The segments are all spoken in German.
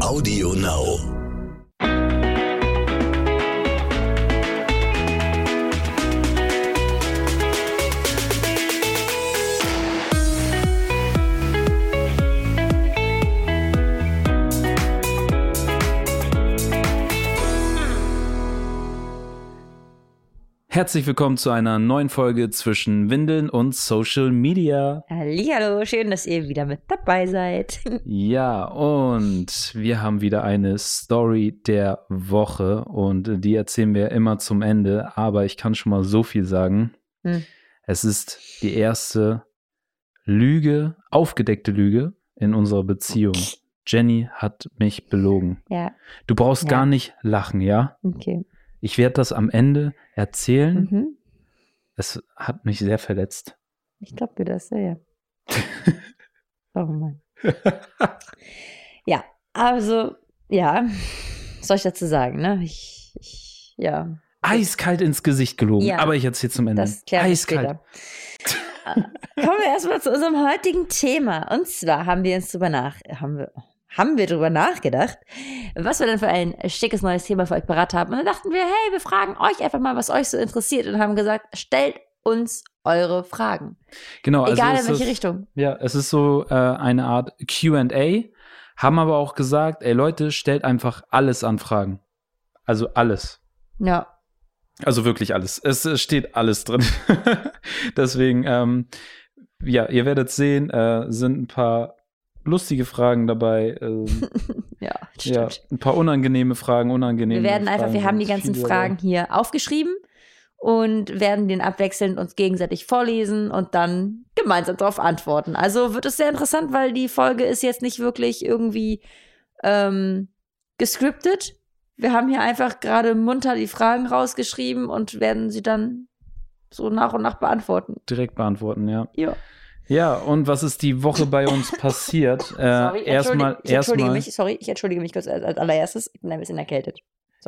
Audio Now. Herzlich willkommen zu einer neuen Folge zwischen Windeln und Social Media. Hallo, schön, dass ihr wieder mit dabei seid. Ja, und wir haben wieder eine Story der Woche und die erzählen wir immer zum Ende, aber ich kann schon mal so viel sagen. Hm. Es ist die erste Lüge, aufgedeckte Lüge in unserer Beziehung. Jenny hat mich belogen. Ja. Du brauchst Ja. gar nicht lachen, ja? Okay. Ich werde das am Ende erzählen. Mhm. Es hat mich sehr verletzt. Ich glaube dir das, ja, ja. oh Mann. Ja, also, ja, was soll ich dazu sagen, ne? Ich, ich ja, Eiskalt ins Gesicht gelogen, Ja. aber ich erzähle zum Ende. das wir Eiskalt. Äh, Kommen wir erstmal zu unserem heutigen Thema. Und zwar haben wir uns drüber nach, haben wir, haben wir drüber nachgedacht, was wir denn für ein schickes neues Thema für euch parat haben. Und dann dachten wir, hey, wir fragen euch einfach mal, was euch so interessiert und haben gesagt, stellt uns eure Fragen. Genau, also Egal in welche ist, Richtung. Ja, es ist so äh, eine Art QA, haben aber auch gesagt, ey Leute, stellt einfach alles an Fragen. Also alles. Ja. Also wirklich alles. Es, es steht alles drin. Deswegen, ähm, ja, ihr werdet sehen, äh, sind ein paar lustige Fragen dabei. Ähm, Ja, ja, stimmt. ein paar unangenehme Fragen, unangenehme wir werden einfach, Fragen wir haben die ganzen viele Fragen hier aufgeschrieben und werden den abwechselnd uns gegenseitig vorlesen und dann gemeinsam darauf antworten. Also wird es sehr interessant, weil die Folge ist jetzt nicht wirklich irgendwie ähm, gescriptet. Wir haben hier einfach gerade munter die Fragen rausgeschrieben und werden sie dann so nach und nach beantworten. Direkt beantworten, ja. Ja. Ja, und was ist die Woche bei uns passiert? Sorry, äh, erstmal, entschuldige, ich entschuldige mich, sorry, ich entschuldige mich kurz als, als allererstes. Ich bin ein bisschen erkältet.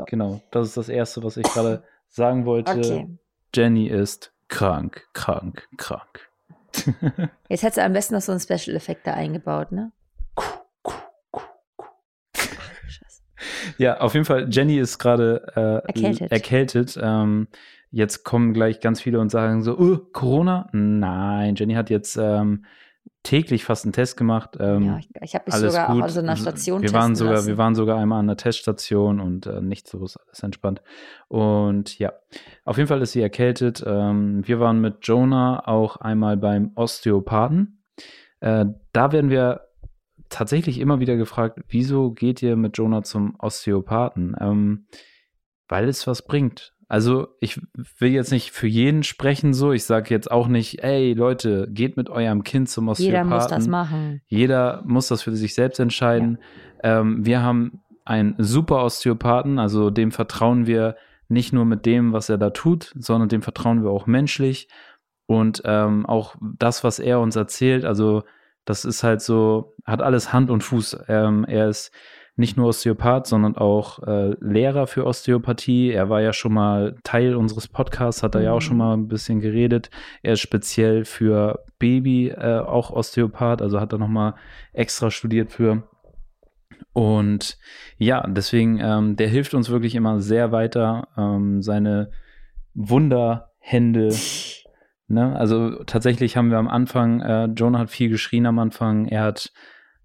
genau, das ist das Erste, was ich gerade sagen wollte. Okay. Jenny ist krank, krank, krank. Jetzt hättest du am besten noch so einen Special-Effekt da eingebaut, ne? Ja, auf jeden Fall, Jenny ist gerade äh, Erkältet. erkältet. Ähm, jetzt kommen gleich ganz viele und sagen so, oh, Corona? Nein, Jenny hat jetzt ähm, täglich fast einen Test gemacht. Ähm, ja, ich, ich habe mich sogar gut. an so einer Station wir waren sogar, lassen. wir waren sogar einmal an der Teststation und äh, nichts so ist alles entspannt. Und ja, auf jeden Fall ist sie erkältet. Ähm, wir waren mit Jonah auch einmal beim Osteopathen. Äh, da werden wir tatsächlich immer wieder gefragt, wieso geht ihr mit Jonah zum Osteopathen? Ähm, weil es was bringt. Also ich will jetzt nicht für jeden sprechen so. Ich sage jetzt auch nicht, ey Leute, geht mit eurem Kind zum Osteopathen. Jeder muss das machen. Jeder muss das für sich selbst entscheiden. Ähm, wir haben einen super Osteopathen, also dem vertrauen wir nicht nur mit dem, was er da tut, sondern dem vertrauen wir auch menschlich. Und ähm, auch das, was er uns erzählt, also das ist halt so, hat alles Hand und Fuß. Ähm, er ist nicht nur Osteopath, sondern auch äh, Lehrer für Osteopathie. Er war ja schon mal Teil unseres Podcasts, hat er ja auch Mhm. schon mal ein bisschen geredet. Er ist speziell für Baby äh, auch Osteopath, also hat er noch mal extra studiert für. Und ja, deswegen, ähm, der hilft uns wirklich immer sehr weiter. Ähm, seine Wunderhände Ne? Also tatsächlich haben wir am Anfang, äh, Jonah hat viel geschrien am Anfang, er hat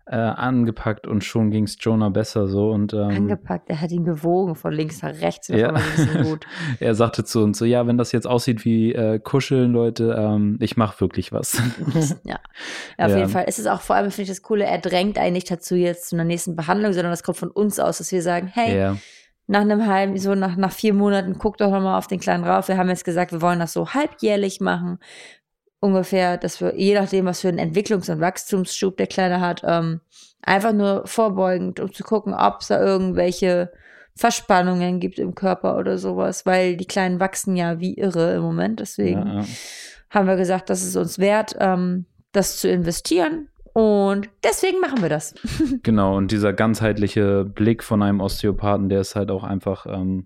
äh, angepackt und schon ging es Jonah besser so und ähm, Angepackt, er hat ihn gewogen von links nach rechts. Ja. Er sagte zu uns so, ja, wenn das jetzt aussieht wie äh, Kuscheln, Leute, ähm, ich mache wirklich was. ja. ja, auf Ja. jeden Fall. Es ist auch vor allem, finde ich das Coole, er drängt einen nicht dazu jetzt zu einer nächsten Behandlung, sondern das kommt von uns aus, dass wir sagen, hey, nach einem halben, so nach, nach vier Monaten, guck doch nochmal auf den Kleinen rauf. Wir haben jetzt gesagt, wir wollen das so halbjährlich machen. Ungefähr, dass wir, je nachdem, was für einen Entwicklungs- und Wachstumsschub der Kleine hat, ähm, einfach nur vorbeugend, um zu gucken, ob es da irgendwelche Verspannungen gibt im Körper oder sowas, weil die Kleinen wachsen ja wie irre im Moment. Deswegen ja, ja. haben wir gesagt, das ist uns wert, ähm, das zu investieren. Und deswegen machen wir das. Genau, und dieser ganzheitliche Blick von einem Osteopathen, der ist halt auch einfach ähm,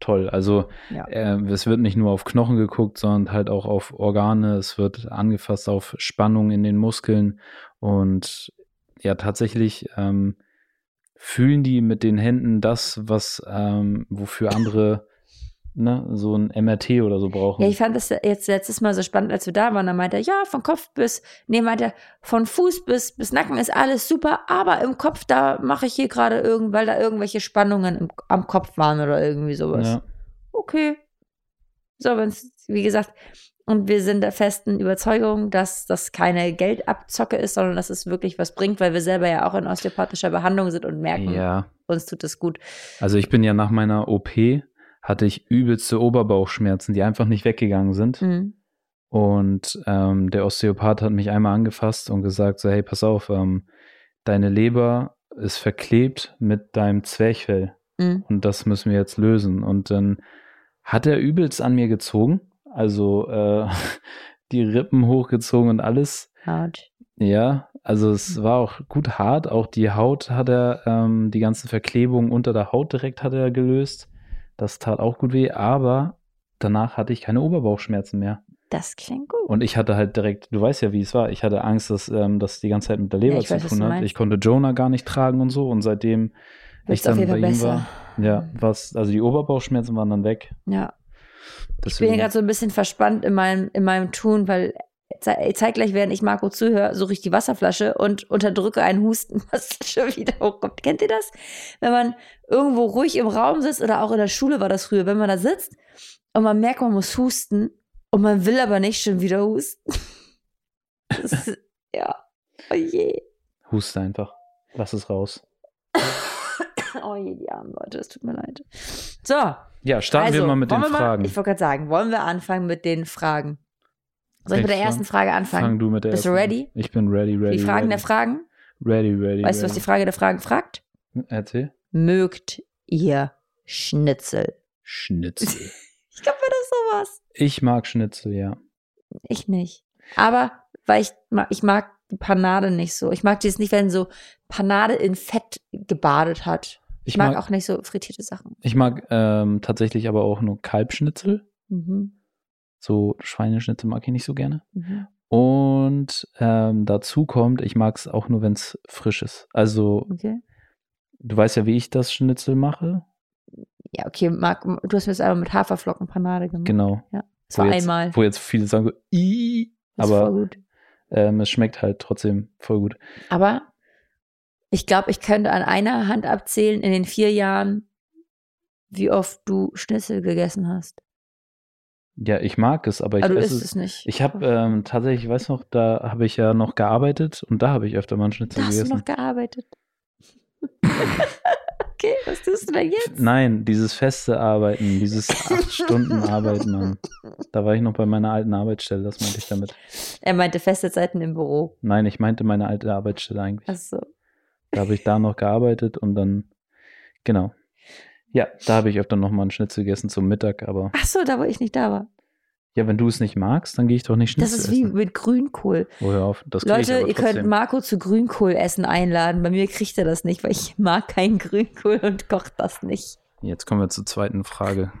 toll. Also Ja. äh, es wird nicht nur auf Knochen geguckt, sondern halt auch auf Organe. Es wird angefasst auf Spannung in den Muskeln. Und ja, tatsächlich ähm, fühlen die mit den Händen das, was, ähm, wofür andere ne, so ein MRT oder so brauchen. Ja, ich fand das jetzt letztes Mal so spannend, als wir da waren. Da meinte er, ja, von Kopf bis, nee, meinte er, von Fuß bis, bis Nacken ist alles super, aber im Kopf, da mache ich hier gerade irgend, weil da irgendwelche Spannungen im, am Kopf waren oder irgendwie sowas. ja. Okay. So, wenn es, wie gesagt, und wir sind der festen Überzeugung, dass das keine Geldabzocke ist, sondern dass es wirklich was bringt, weil wir selber ja auch in osteopathischer Behandlung sind und merken, ja, uns tut es gut. also ich bin ja nach meiner OP, hatte ich übelste Oberbauchschmerzen, die einfach nicht weggegangen sind. Mhm. Und ähm, der Osteopath hat mich einmal angefasst und gesagt, so, hey, pass auf, ähm, deine Leber ist verklebt mit deinem Zwerchfell. Mhm. Und das müssen wir jetzt lösen. Und dann hat er übelst an mir gezogen. Also äh, die Rippen hochgezogen und alles. Hart. Ja, also es war auch gut hart. Auch die Haut hat er, ähm, die ganzen Verklebungen unter der Haut direkt hat er gelöst. Das tat auch gut weh, aber danach hatte ich keine Oberbauchschmerzen mehr. Das klingt gut. Und ich hatte halt direkt, du weißt ja, wie es war. Ich hatte Angst, dass ähm, das die ganze Zeit mit der Leber Ja, ich zu weiß, tun hat. Ich konnte Jonah gar nicht tragen und so. Und seitdem ich Wird's auf dann bei ihm besser. war, ja, was, also die Oberbauchschmerzen waren dann weg. Ja. Ich bin Deswegen, gerade so ein bisschen verspannt in meinem, in meinem Tun, weil zeitgleich, während ich Marco zuhöre, suche ich die Wasserflasche und unterdrücke einen Husten, was schon wieder hochkommt. Kennt ihr das? Wenn man irgendwo ruhig im Raum sitzt oder auch in der Schule war das früher, wenn man da sitzt und man merkt, man muss husten und man will aber nicht schon wieder husten. Ist, ja. Oh je. huste einfach. Lass es raus. Oh je, die armen Leute, es tut mir leid. So, Ja, starten wir mal mit den Fragen. ich wollte gerade sagen, wollen wir anfangen mit den Fragen? Soll ich mit der Welche ersten Frage anfangen? Fang du mit der Bist du ersten ready? an. Ich bin ready, ready. die Fragen ready. der Fragen? Ready, ready. Weißt du, was die ready. Frage der Fragen fragt? Erzähl. Mögt ihr Schnitzel? Schnitzel. Ich glaube, das ist sowas. ich mag Schnitzel, ja. Ich nicht. Aber weil ich, ich mag die Panade nicht so. Ich mag dieses nicht, wenn so Panade in Fett gebadet hat. Ich, Ich mag, mag- auch nicht so frittierte Sachen. Ich mag ähm, tatsächlich aber auch nur Kalbschnitzel. Mhm. So Schweineschnitzel mag ich nicht so gerne. Mhm. Und ähm, dazu kommt, ich mag es auch nur, wenn es frisch ist. Also, Okay. du weißt ja, wie ich das Schnitzel mache. Ja, okay, Marc, du hast mir das einmal mit Haferflocken Panade gemacht. Genau. Das war wo jetzt, einmal. Wo jetzt viele sagen, so, Das ist aber ähm, es schmeckt halt trotzdem voll gut. Aber ich glaube, ich könnte an einer Hand abzählen in den vier Jahren, wie oft du Schnitzel gegessen hast. Ja, ich mag es, aber ich Aber du esse es nicht. Ich habe ähm, tatsächlich, ich weiß noch, da habe ich ja noch gearbeitet und da habe ich öfter mal einen Schnitzel da hast du gegessen. noch gearbeitet. okay, was tust du denn jetzt? Nein, dieses feste Arbeiten, dieses acht Stunden Arbeiten, Mann. Da war ich noch bei meiner alten Arbeitsstelle, das meinte ich damit. Er meinte feste Zeiten im Büro. Nein, ich meinte meine alte Arbeitsstelle eigentlich. Achso. Da habe ich da noch gearbeitet und dann, genau. Ja, da habe ich öfter noch mal einen Schnitzel gegessen zum Mittag, aber Achso, da wo ich nicht da war. ja, wenn du es nicht magst, dann gehe ich doch nicht Das Schnitzel ist wie essen. mit Grünkohl. Oh, auf, das ich Leute, aber ihr könnt. Marco zu Grünkohlessen einladen. Bei mir kriegt er das nicht, weil ich mag keinen Grünkohl und kocht das nicht. Jetzt kommen wir zur zweiten Frage.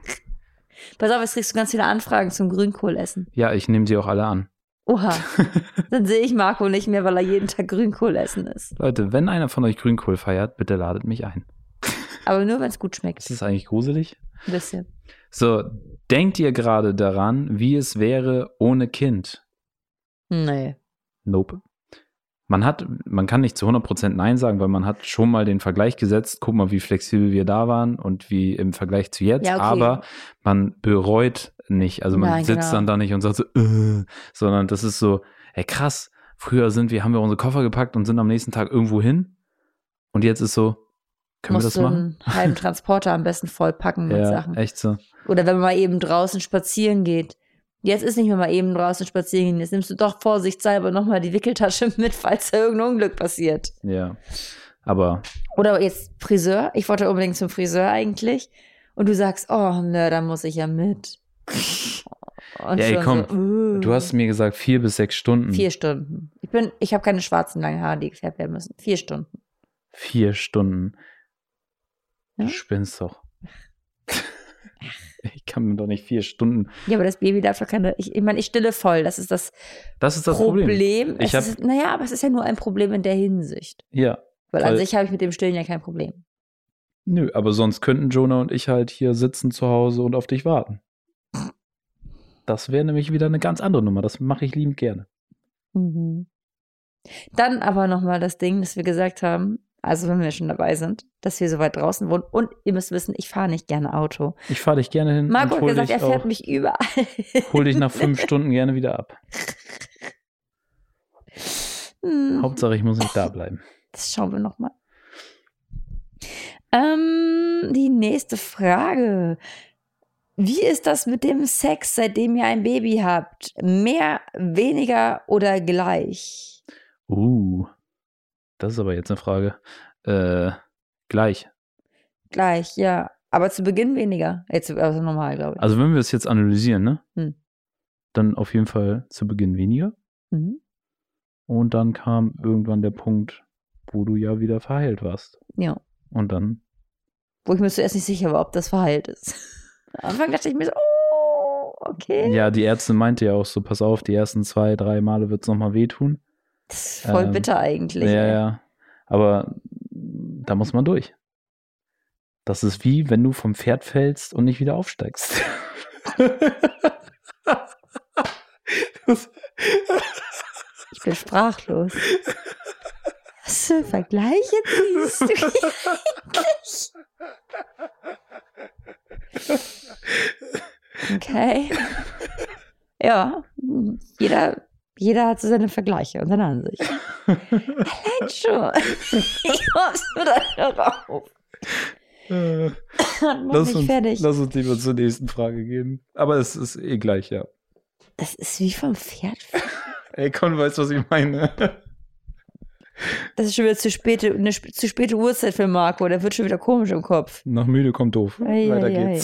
Pass auf, jetzt kriegst du ganz viele Anfragen zum Grünkohlessen. Ja, ich nehme sie auch alle an. Oha, dann sehe ich Marco nicht mehr, weil er jeden Tag Grünkohl essen ist. Leute, wenn einer von euch Grünkohl feiert, bitte ladet mich ein. Aber nur, wenn es gut schmeckt. Ist das eigentlich gruselig? Ein bisschen. So, denkt ihr gerade daran, wie es wäre ohne Kind? Nee. Nope. Man hat, man kann nicht zu 100% Nein sagen, weil man hat schon mal den Vergleich gesetzt. Guck mal, wie flexibel wir da waren und wie im Vergleich zu jetzt. Ja, okay. Aber man bereut nicht. Also man Nein, sitzt genau. dann da nicht und sagt so, äh, sondern das ist so, ey krass, früher sind wir, haben wir unsere Koffer gepackt und sind am nächsten Tag irgendwo hin. Und jetzt ist so, können wir Musst das du machen? einen halben Transporter am besten vollpacken mit Ja, Sachen. echt so. Oder wenn man mal eben draußen spazieren geht. Jetzt ist nicht mehr mal eben draußen spazieren gehen. Jetzt nimmst du doch vorsichtshalber nochmal die Wickeltasche mit, falls da irgendein Unglück passiert. Ja. Aber Oder jetzt Friseur. Ich wollte unbedingt zum Friseur eigentlich. Und du sagst, oh, ne, da muss ich ja mit. Und Ja, ey, komm, So, uh. du hast mir gesagt, vier bis sechs Stunden. Vier Stunden. Ich bin, ich habe keine schwarzen langen Haare, die gefärbt werden müssen. Vier Stunden. Vier Stunden. Ja? Du spinnst doch. ich kann mir doch nicht vier Stunden. Ja, aber das Baby darf doch keine. Ich, ich meine, ich stille voll. Das ist das, Das ist das Problem. Problem. Ich es ist, naja, aber es ist ja nur ein Problem in der Hinsicht. Ja. Weil, an Weil- sich habe ich mit dem Stillen ja kein Problem. Nö, aber sonst könnten Jonah und ich halt hier sitzen zu Hause und auf dich warten. Das wäre nämlich wieder eine ganz andere Nummer. Das mache ich liebend gerne. Mhm. Dann aber nochmal das Ding, dass wir gesagt haben, also wenn wir schon dabei sind, dass wir so weit draußen wohnen. Und ihr müsst wissen, ich fahre nicht gerne Auto. Ich fahre dich gerne hin Marco hat gesagt, er fährt mich überall. hol dich nach fünf Stunden gerne wieder ab. Hm. Hauptsache, ich muss nicht da bleiben. Das schauen wir nochmal. Ähm, die nächste Frage. Wie ist das mit dem Sex, seitdem ihr ein Baby habt? Mehr, weniger oder gleich? Uh, das ist aber jetzt eine Frage. Äh, gleich. Gleich, ja. Aber zu Beginn weniger. Jetzt also normal, glaube ich. Also wenn wir es jetzt analysieren, ne? Hm. Dann auf jeden Fall zu Beginn weniger. Mhm. Und dann kam irgendwann der Punkt, wo du ja wieder verheilt warst. Ja. Und dann, Wo ich mir zuerst nicht sicher war, ob das verheilt ist. Am Anfang dachte ich mir so, oh, okay. ja, die Ärztin meinte ja auch so, pass auf, die ersten zwei, drei Male wird es nochmal wehtun. Das ist voll Ähm, bitter eigentlich. Ja, ja. Aber da muss man durch. Das ist wie, wenn du vom Pferd fällst und nicht wieder aufsteigst. Ich bin sprachlos. Was für Vergleiche ziehst du eigentlich? Okay. Ja, jeder, jeder hat so seine Vergleiche und seine Ansicht. Allein schon. Ich kommst du da drauf. äh, lass, uns, fertig. lass uns lieber zur nächsten Frage gehen. Aber es ist eh gleich, ja. Das ist wie vom Pferd. Ey, Con weiß, was ich meine. Das ist schon wieder zu späte, eine zu späte Uhrzeit für Marco. Der wird schon wieder komisch im Kopf. Nach müde kommt doof. Ei, Weiter ei, ei.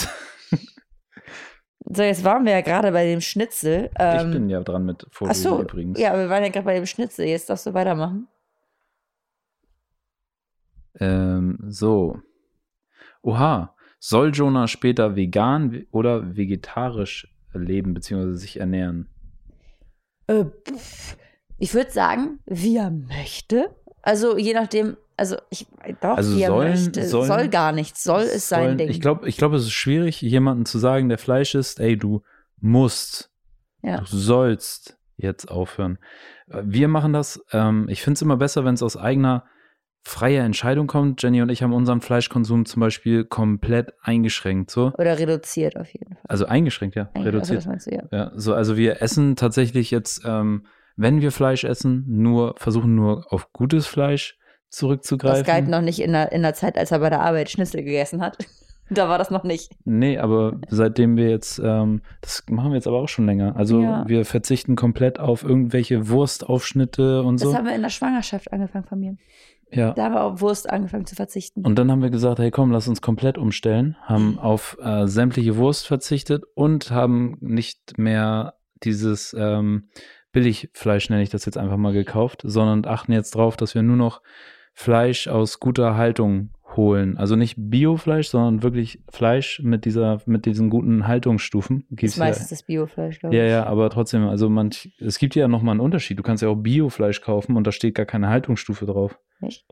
So, jetzt waren wir ja gerade bei dem Schnitzel. ich Ähm, bin ja dran mit ach Vorlesen so, übrigens. ja, wir waren ja gerade bei dem Schnitzel. Jetzt darfst du weitermachen. Ähm, so. Oha. Soll Jonah später vegan oder vegetarisch leben bzw. sich ernähren? Äh, ich würde sagen, wie er möchte. Also je nachdem, also ich doch, Also sollen- möchte. sollen- soll gar nichts, soll ist sein Sollen- Ding. Ich glaube, ich glaub, es ist schwierig, jemandem zu sagen, der Fleisch isst, ey, du musst, Ja. du sollst jetzt aufhören. Wir machen das. Ähm, ich finde es immer besser, wenn es aus eigener freier Entscheidung kommt. Jenny und ich haben unseren Fleischkonsum zum Beispiel komplett eingeschränkt. So. Oder reduziert auf jeden Fall. Also eingeschränkt, ja. Eigentlich, reduziert. Also, meinst du, ja. Ja, so, also wir essen tatsächlich jetzt, ähm, wenn wir Fleisch essen, nur, versuchen nur auf gutes Fleisch zurückzugreifen. Das galt noch nicht in der, in der Zeit, als er bei der Arbeit Schnitzel gegessen hat. da war das noch nicht. Nee, aber seitdem wir jetzt, ähm, das machen wir jetzt aber auch schon länger. Also Ja. wir verzichten komplett auf irgendwelche Wurstaufschnitte und Das so. haben wir in der Schwangerschaft angefangen von mir. Ja. Da haben wir auf Wurst angefangen zu verzichten. Und dann haben wir gesagt, hey komm, lass uns komplett umstellen, haben auf äh, sämtliche Wurst verzichtet und haben nicht mehr dieses ähm, Billigfleisch, nenne ich das jetzt einfach mal, gekauft, sondern achten jetzt drauf, dass wir nur noch Fleisch aus guter Haltung holen. Also nicht Biofleisch, sondern wirklich Fleisch mit dieser, mit diesen guten Haltungsstufen. das Gibt's ist meistens das Biofleisch, glaube ja, ich. ja, aber trotzdem, also manch, es gibt ja nochmal einen Unterschied. Du kannst ja auch Biofleisch kaufen und da steht gar keine Haltungsstufe drauf. Echt?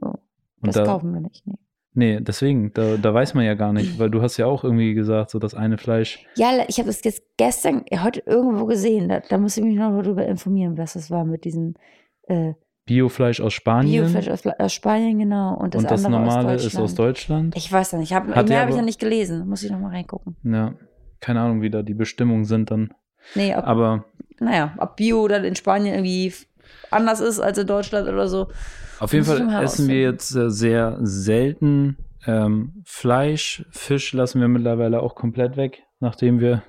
Oh, das da, kaufen wir nicht. Nee. Nee, deswegen, da, da weiß man ja gar nicht, weil du hast ja auch irgendwie gesagt, so das eine Fleisch. Ja, ich habe das jetzt gestern, heute irgendwo gesehen. Da, da muss ich mich noch mal darüber informieren, was das war mit diesem äh, Biofleisch aus Spanien Biofleisch aus, aus Spanien, genau. Und das, und das andere normale aus ist aus Deutschland. Ich weiß noch nicht. Ich hab, Hat mehr ja habe ich noch nicht gelesen. Muss ich noch mal reingucken. Ja, keine Ahnung, wie da die Bestimmungen sind dann. Nee, ob, Aber naja, ob Bio dann in Spanien irgendwie anders ist als in Deutschland oder so. auf jeden Fall essen wir jetzt äh, sehr selten ähm, Fleisch. Fisch lassen wir mittlerweile auch komplett weg, nachdem wir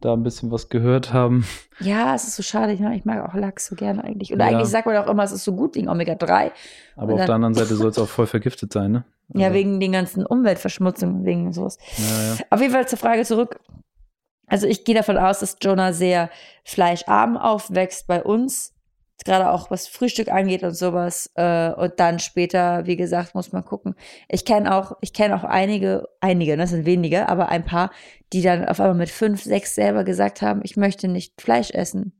da ein bisschen was gehört haben. Ja, es ist so schade. Ich mag, ich mag auch Lachs so gerne eigentlich. Und Ja. eigentlich sagt man auch immer, es ist so gut wegen Omega-3. Aber auf der anderen Seite soll es auch voll vergiftet sein, ne? Ja, Also, wegen den ganzen Umweltverschmutzungen, wegen sowas. Ja, ja. Auf jeden Fall zur Frage zurück. Also ich gehe davon aus, dass Jonah sehr fleischarm aufwächst bei uns, gerade auch was Frühstück angeht und sowas. Äh, und dann später, wie gesagt, muss man gucken. Ich kenne auch, ich kenne auch einige, einige, das sind wenige, aber ein paar, die dann auf einmal mit fünf, sechs selber gesagt haben, ich möchte nicht Fleisch essen.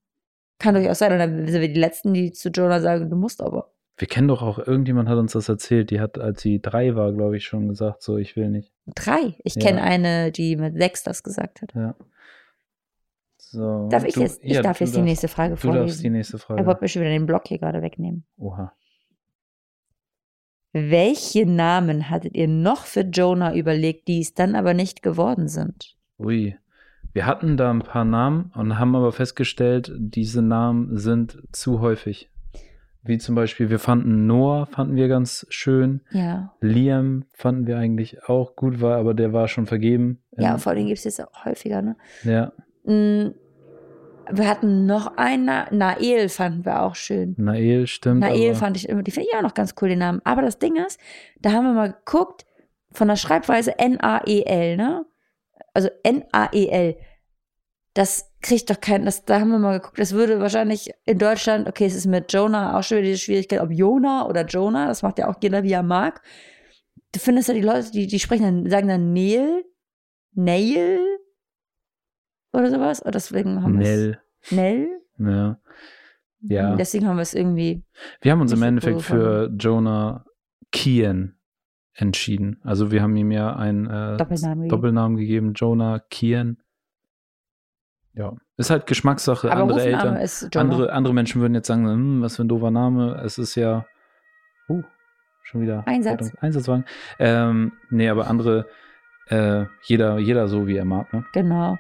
Kann durchaus sein. Und dann sind wir die Letzten, die zu Jonah sagen, du musst aber. Wir kennen doch auch, irgendjemand hat uns das erzählt, die hat, als sie drei war, glaube ich, schon gesagt, so, ich will nicht. Drei. Ich Ja. kenne eine, die mit sechs das gesagt hat. Ja. So. Darf ich du- jetzt, ich ja, darf du jetzt die darfst- nächste Frage Du darfst die vorlesen. nächste Frage. Er wollte mir schon wieder den Block hier gerade wegnehmen. Oha. Welche Namen hattet ihr noch für Jonah überlegt, die es dann aber nicht geworden sind? Ui. Wir hatten da ein paar Namen und haben aber festgestellt, diese Namen sind zu häufig. Wie zum Beispiel, wir fanden Noah, fanden wir ganz schön. Ja. Liam fanden wir eigentlich auch gut, war, aber der war schon vergeben. Ja, vor allem gibt es jetzt auch häufiger, ne? ja. Wir hatten noch einen, Na- Nael fanden wir auch schön. Nael stimmt. Nael fand ich immer, die finde ich auch noch ganz cool, den Namen. Aber das Ding ist, da haben wir mal geguckt, von der Schreibweise N-A-E-L, ne? Also N-A-E-L. Das kriegt doch kein, das, da haben wir mal geguckt, das würde wahrscheinlich in Deutschland, okay, es ist mit Jonah auch schon wieder diese Schwierigkeit, ob Jonah oder Jonah, das macht ja auch jeder, wie er mag. Du findest ja die Leute, die, die sprechen dann, sagen dann Neil, Nail oder sowas. Und deswegen haben wir Nell. es. Nell? Ja. Ja. Deswegen haben wir es irgendwie Wir haben uns im Endeffekt für Jonah Kian entschieden. Also wir haben ihm ja einen äh, Doppelnamen gegeben. Doppelnamen gegeben, Jonah Kian. Ja, ist halt Geschmackssache. Aber andere Eltern, andere, andere Menschen würden jetzt sagen, hm, was für ein doofer Name. Es ist ja, uh, schon wieder Einsatz. Rettungs- Einsatzwagen. Ähm, nee, aber andere, äh, jeder, jeder so wie er mag. Ne? Genau.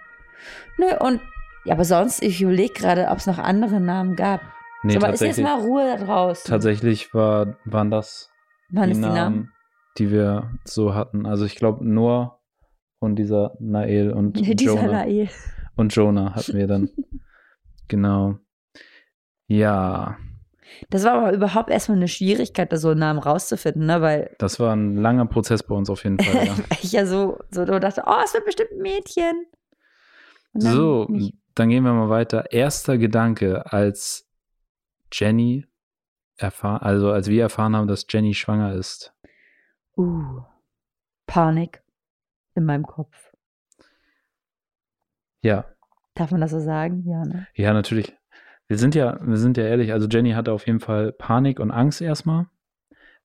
Nö, und ja, aber sonst, ich überlege gerade, ob es noch andere Namen gab. Nee, aber ist jetzt mal Ruhe da draußen. tatsächlich war, waren das Wann die die Namen, Namen? die wir so hatten. Also ich glaube Noah und dieser Nael und Dieser Jonah. Nael. Und Jonah hatten wir dann. genau. Ja, Das war aber überhaupt erstmal eine Schwierigkeit, da so einen Namen rauszufinden, ne? Weil das war ein langer Prozess bei uns auf jeden Fall. Ja. ich ja so, so dachte, oh, es wird bestimmt ein Mädchen. Dann so, nicht. dann gehen wir mal weiter. Erster Gedanke, als Jenny erfahren, also als wir erfahren haben, dass Jenny schwanger ist. Uh, Panik in meinem Kopf. Ja, Darf man das so sagen? Ja, ne? ja, natürlich. Wir sind ja, wir sind ja ehrlich, also Jenny hatte auf jeden Fall Panik und Angst erstmal.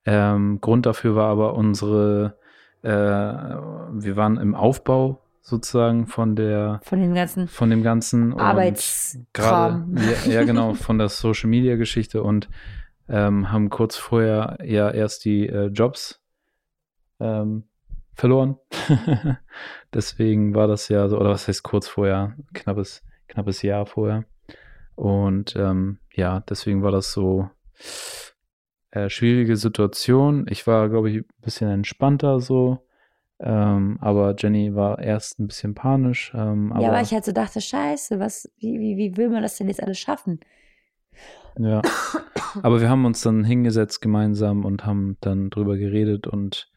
Ähm, Grund dafür war aber unsere, äh, wir waren im Aufbau sozusagen von der, Von den ganzen von dem ganzen Arbeitskram. ja, ja genau, von der Social Media Geschichte und ähm, haben kurz vorher ja erst die äh, Jobs ähm, verloren. Deswegen war das ja so, oder was heißt kurz vorher, knappes, knappes Jahr vorher. Und ähm, ja, deswegen war das so äh, schwierige Situation. Ich war, glaube ich, ein bisschen entspannter so. Ähm, aber Jenny war erst ein bisschen panisch. Ähm, aber, ja, weil ich halt so dachte, scheiße, was, wie, wie, wie will man das denn jetzt alles schaffen? Ja. Aber wir haben uns dann hingesetzt gemeinsam und haben dann drüber geredet und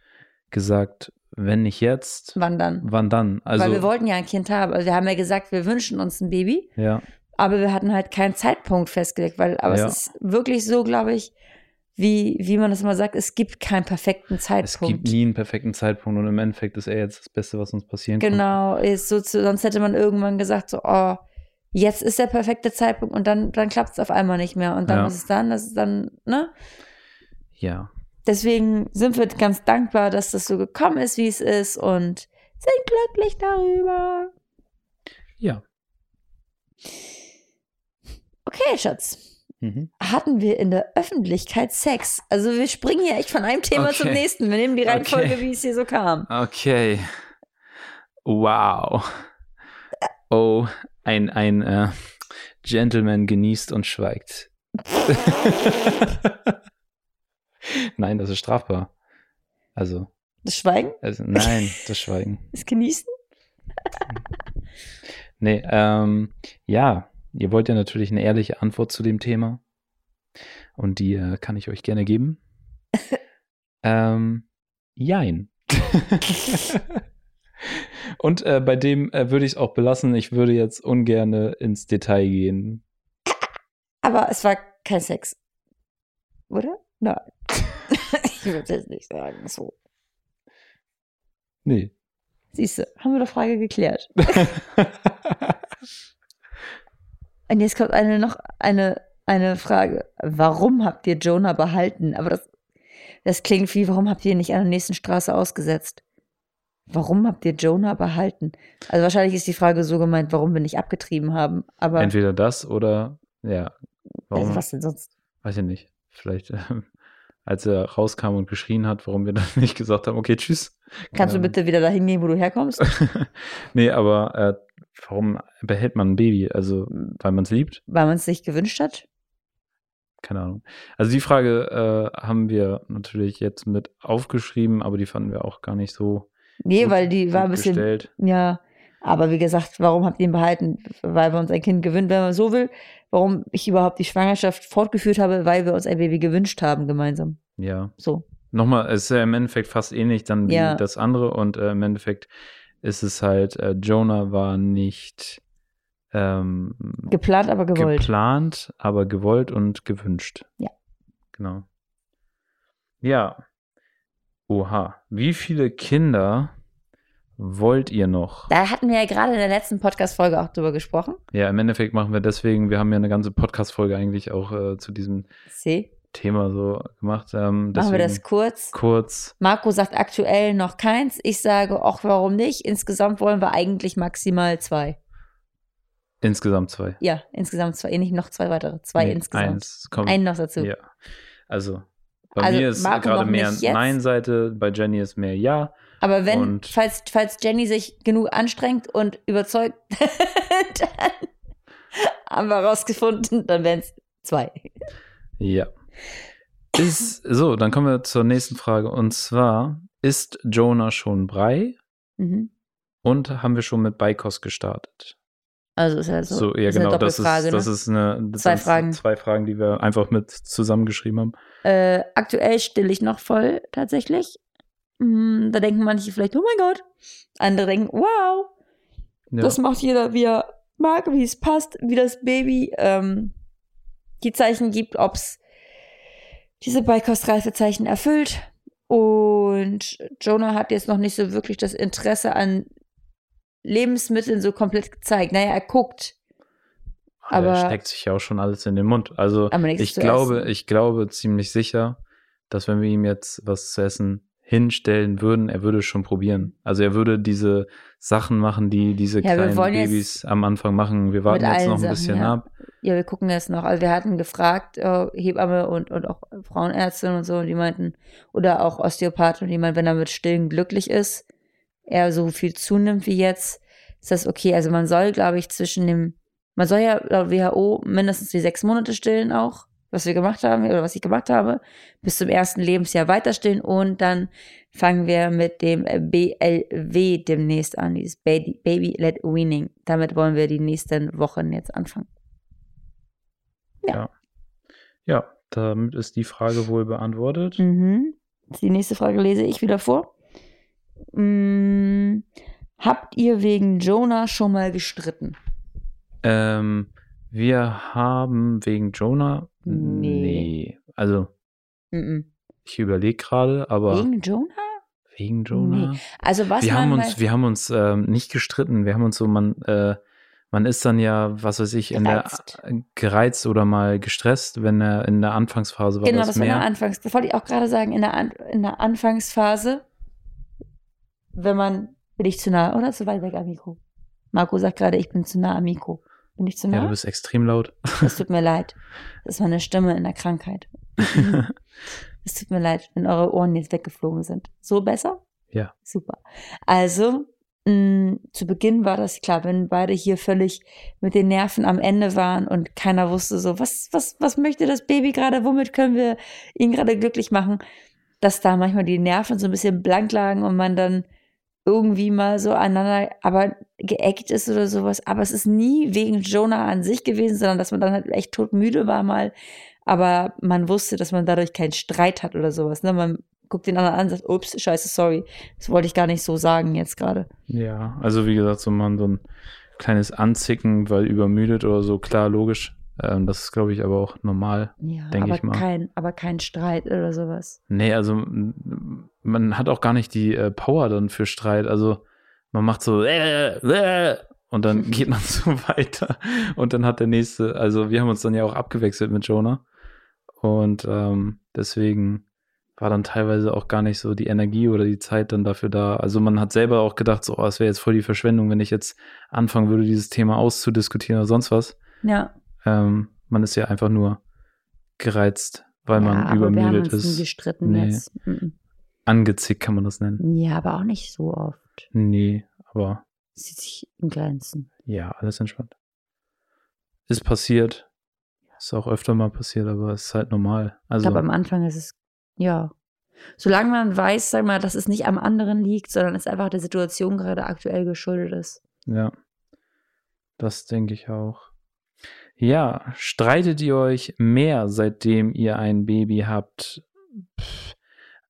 gesagt, wenn nicht jetzt, Wann dann? wann dann? Also, Weil wir wollten ja ein Kind haben. Also wir haben ja gesagt, wir wünschen uns ein Baby, ja, aber wir hatten halt keinen Zeitpunkt festgelegt, weil, aber Ja. es ist wirklich so, glaube ich, wie, wie man das immer sagt, es gibt keinen perfekten es Zeitpunkt. gibt nie einen perfekten Zeitpunkt und im Endeffekt ist er jetzt das Beste, was uns passieren kann. Genau, ist so, zu- sonst hätte man irgendwann gesagt, so, oh, jetzt ist der perfekte Zeitpunkt und dann, dann klappt es auf einmal nicht mehr. Und dann Ja. ist dann? Das ist dann, ne? Ja, Deswegen sind wir ganz dankbar, dass das so gekommen ist, wie es ist und sind glücklich darüber. ja. Okay, Schatz. Mhm. Hatten wir in der Öffentlichkeit Sex? Also wir springen hier echt von einem Thema zum Okay. nächsten. Wir nehmen die Reihenfolge, Okay. wie es hier so kam. Okay. Wow. Oh, ein, ein äh, Gentleman genießt und schweigt. Nein, das ist strafbar. Also, Das Schweigen? also nein, das Schweigen. Das Genießen? Nee, ähm, ja, ihr wollt ja natürlich eine ehrliche Antwort zu dem Thema. Und die äh, kann ich euch gerne geben. ähm, jein. Und äh, bei dem äh, würde ich es auch belassen. Ich würde jetzt ungern ins Detail gehen. Aber es war kein Sex. Oder? Nein. ich würde es nicht sagen. So. Nee. Siehst du, haben wir die Frage geklärt. Und jetzt kommt eine noch eine eine Frage. Warum habt ihr Jonah behalten? Aber das, das klingt wie, warum habt ihr ihn nicht an der nächsten Straße ausgesetzt? Warum habt ihr Jonah behalten? Also wahrscheinlich ist die Frage so gemeint, warum wir nicht abgetrieben haben. Aber Entweder das oder, ja, warum, also was denn sonst? weiß ich nicht. Vielleicht, äh, als er rauskam und geschrien hat, warum wir dann nicht gesagt haben, okay, tschüss. Kannst du Ähm, bitte wieder dahin gehen, wo du herkommst? nee, aber äh, warum behält man ein Baby? Also, weil man es liebt? Weil man es sich gewünscht hat? Keine Ahnung. Also die Frage äh, haben wir natürlich jetzt mit aufgeschrieben, aber die fanden wir auch gar nicht so Nee, weil die war ein bisschen. gestellt. Ja, aber wie gesagt, warum habt ihr ihn behalten? Weil wir uns ein Kind gewünscht, wenn man so will. Warum ich überhaupt die Schwangerschaft fortgeführt habe, weil wir uns ein Baby gewünscht haben gemeinsam. Ja. So. Nochmal, es ist ja im Endeffekt fast ähnlich dann wie Ja. das andere und äh, im Endeffekt ist es halt, äh, Jonah war nicht ähm, Geplant, aber gewollt. geplant, aber gewollt und gewünscht. Ja. Genau. Ja. Oha. Wie viele Kinder wollt ihr noch? Da hatten wir ja gerade in der letzten Podcast-Folge auch drüber gesprochen. Ja, im Endeffekt machen wir deswegen, wir haben ja eine ganze Podcast-Folge eigentlich auch äh, zu diesem See. Thema so gemacht. Ähm, Machen wir das kurz. kurz. Marco sagt aktuell noch keins. Ich sage, auch warum nicht? Insgesamt wollen wir eigentlich maximal zwei. Insgesamt zwei. Ja, insgesamt zwei. Eh, Nicht noch zwei weitere. Zwei Nee, insgesamt. Eins kommt. Einen noch dazu. Ja. Also, bei Also, mir ist Marco gerade mehr. Nein-Seite, bei Jenny ist mehr Ja. Aber wenn, Und- falls, falls Jenny sich genug anstrengt und überzeugt, dann haben wir rausgefunden, dann wären es zwei. Ja. Ist, so, dann kommen wir zur nächsten Frage. Und zwar, ist Jonah schon Brei Mhm. und haben wir schon mit Beikost gestartet? Also ist ja so. So, ja, ist eine genau. Das ist, Doppelfrage, das ne? ist eine. Das Zwei Fragen. Zwei Fragen, die wir einfach mit zusammengeschrieben haben. Äh, aktuell still ich noch voll, tatsächlich. Mm, Da denken manche vielleicht, oh mein Gott. Andere denken, wow, Ja. das macht jeder, wie er mag, wie es passt, wie das Baby ähm, die Zeichen gibt, ob es diese Beikostreifezeichen erfüllt. Und Jonah hat jetzt noch nicht so wirklich das Interesse an Lebensmitteln so komplett gezeigt. Naja, er guckt. aber aber- er steckt sich ja auch schon alles in den Mund. Also ich glaube, essen. ich glaube ziemlich sicher, dass wenn wir ihm jetzt was zu essen hinstellen würden, er würde es schon probieren. Also er würde diese Sachen machen, die diese Ja, kleinen Babys am Anfang machen. Wir warten jetzt noch ein Sachen, bisschen ja. ab. Ja, wir gucken jetzt noch. Also wir hatten gefragt, äh, Hebamme und, und auch Frauenärztin und so, und die meinten, oder auch Osteopath, und die meinten, wenn er mit Stillen glücklich ist, er so viel zunimmt wie jetzt, ist das okay. Also man soll, glaube ich, zwischen dem, man soll ja laut WHO mindestens die sechs Monate stillen auch, was wir gemacht haben, oder was ich gemacht habe, bis zum ersten Lebensjahr weiter stillen und dann fangen wir mit dem BLW demnächst an, dieses Baby- Baby-led Weaning. Damit wollen wir die nächsten Wochen jetzt anfangen. Ja, damit ist die Frage wohl beantwortet. Mhm. Die nächste Frage lese ich wieder vor. Mm, habt ihr wegen Jonah schon mal gestritten? Ähm, wir haben wegen Jonah. Nee. Nee. Also, Mhm. ich überlege gerade, aber wegen, Wegen Jonah? Jonah. Also was wir haben mal- uns, wir haben uns ähm, nicht gestritten. Wir haben uns so, man, äh, man ist dann ja, was weiß ich, in Gereizt. der gereizt oder mal gestresst, wenn er in der Anfangsphase war genau, das das war in der Anfangs. Das wollte ich auch gerade sagen, in der, An in der Anfangsphase, wenn man, bin ich zu nah oder zu weit weg am Mikro? Marco sagt gerade, ich bin zu nah am Mikro. Bin ich zu ja, nah? du bist extrem laut. Es tut mir leid. Das ist meine Stimme in der Krankheit. Es tut mir leid, wenn eure Ohren jetzt weggeflogen sind. So besser? Ja. Super. Also, mh, zu Beginn war das klar, wenn beide hier völlig mit den Nerven am Ende waren und keiner wusste so, was, was, was möchte das Baby gerade, womit können wir ihn gerade glücklich machen, dass da manchmal die Nerven so ein bisschen blank lagen und man dann irgendwie mal so aneinander, aber geeckt ist oder sowas. Aber es ist nie wegen Jonah an sich gewesen, sondern dass man dann halt echt todmüde war mal. Aber man wusste, dass man dadurch keinen Streit hat oder sowas. Ne? Man guckt den anderen an und sagt, ups, scheiße, sorry. Das wollte ich gar nicht so sagen jetzt gerade. ja, also wie gesagt, so mal so ein kleines Anzicken, weil übermüdet oder so, klar, logisch. Ähm, das ist, glaube ich, aber auch normal. Ja, Denk aber ich mal. kein, aber kein Streit oder sowas. Nee, also man hat auch gar nicht die äh, Power dann für Streit. Also man macht so äh, äh, Und dann geht man so weiter. Und dann hat der nächste, also wir haben uns dann ja auch abgewechselt mit Jonah. Und ähm, deswegen war dann teilweise auch gar nicht so die Energie oder die Zeit dann dafür da. Also man hat selber auch gedacht, so, oh, es wäre jetzt voll die Verschwendung, wenn ich jetzt anfangen würde, dieses Thema auszudiskutieren oder sonst was. Ja. Ähm, man ist ja einfach nur gereizt, weil ja, man aber wir haben übermüdet uns nie ist. gestritten Nee. jetzt. Mhm. Angezickt kann man das nennen. Ja, aber auch nicht so oft. Nee, aber Sieht sich in Grenzen. ja, alles entspannt. Ist passiert. Ist auch öfter mal passiert, aber es ist halt normal. Ich Also, glaube, am Anfang ist es, ja. Solange man weiß, sag mal, dass es nicht am anderen liegt, sondern es einfach der Situation gerade aktuell geschuldet ist. ja. Das denke ich auch. Ja, streitet ihr euch mehr, seitdem ihr ein Baby habt? Pff,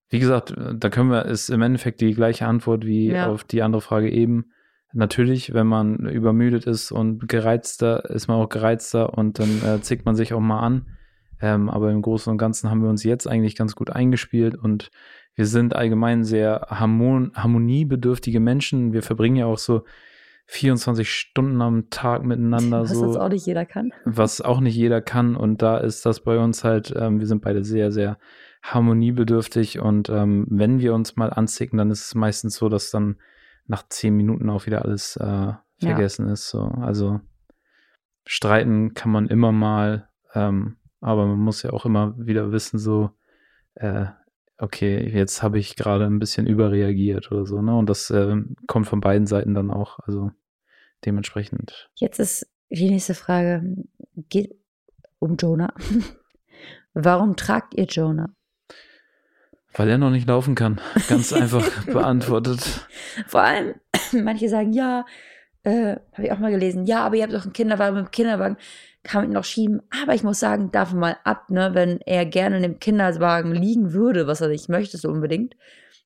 Wie gesagt, da können wir, ist im Endeffekt die gleiche Antwort wie Ja. auf die andere Frage eben. Natürlich, wenn man übermüdet ist und gereizter, ist man auch gereizter und dann äh, zickt man sich auch mal an. Ähm, aber im Großen und Ganzen haben wir uns jetzt eigentlich ganz gut eingespielt und wir sind allgemein sehr harmon harmoniebedürftige Menschen. Wir verbringen ja auch so 24 Stunden am Tag miteinander. Was so auch nicht jeder kann. was auch nicht jeder kann. Und da ist das bei uns halt, ähm, wir sind beide sehr, sehr harmoniebedürftig. Und ähm, wenn wir uns mal anzicken, dann ist es meistens so, dass dann nach zehn Minuten auch wieder alles äh, vergessen ist. So. Also streiten kann man immer mal, ähm, aber man muss ja auch immer wieder wissen, so, äh, okay, jetzt habe ich gerade ein bisschen überreagiert oder so, ne? Und das ähm, kommt von beiden Seiten dann auch. Also dementsprechend. Jetzt ist die nächste Frage, geht um Jonah. Warum tragt ihr Jonah? Weil er noch nicht laufen kann. Ganz einfach beantwortet. Vor allem, manche sagen, ja, äh, habe ich auch mal gelesen, ja, aber ihr habt doch einen Kinderwagen, mit dem Kinderwagen kann man ihn noch schieben. Aber ich muss sagen, davon mal ab, ne, wenn er gerne in dem Kinderwagen liegen würde, was er nicht möchte, so unbedingt.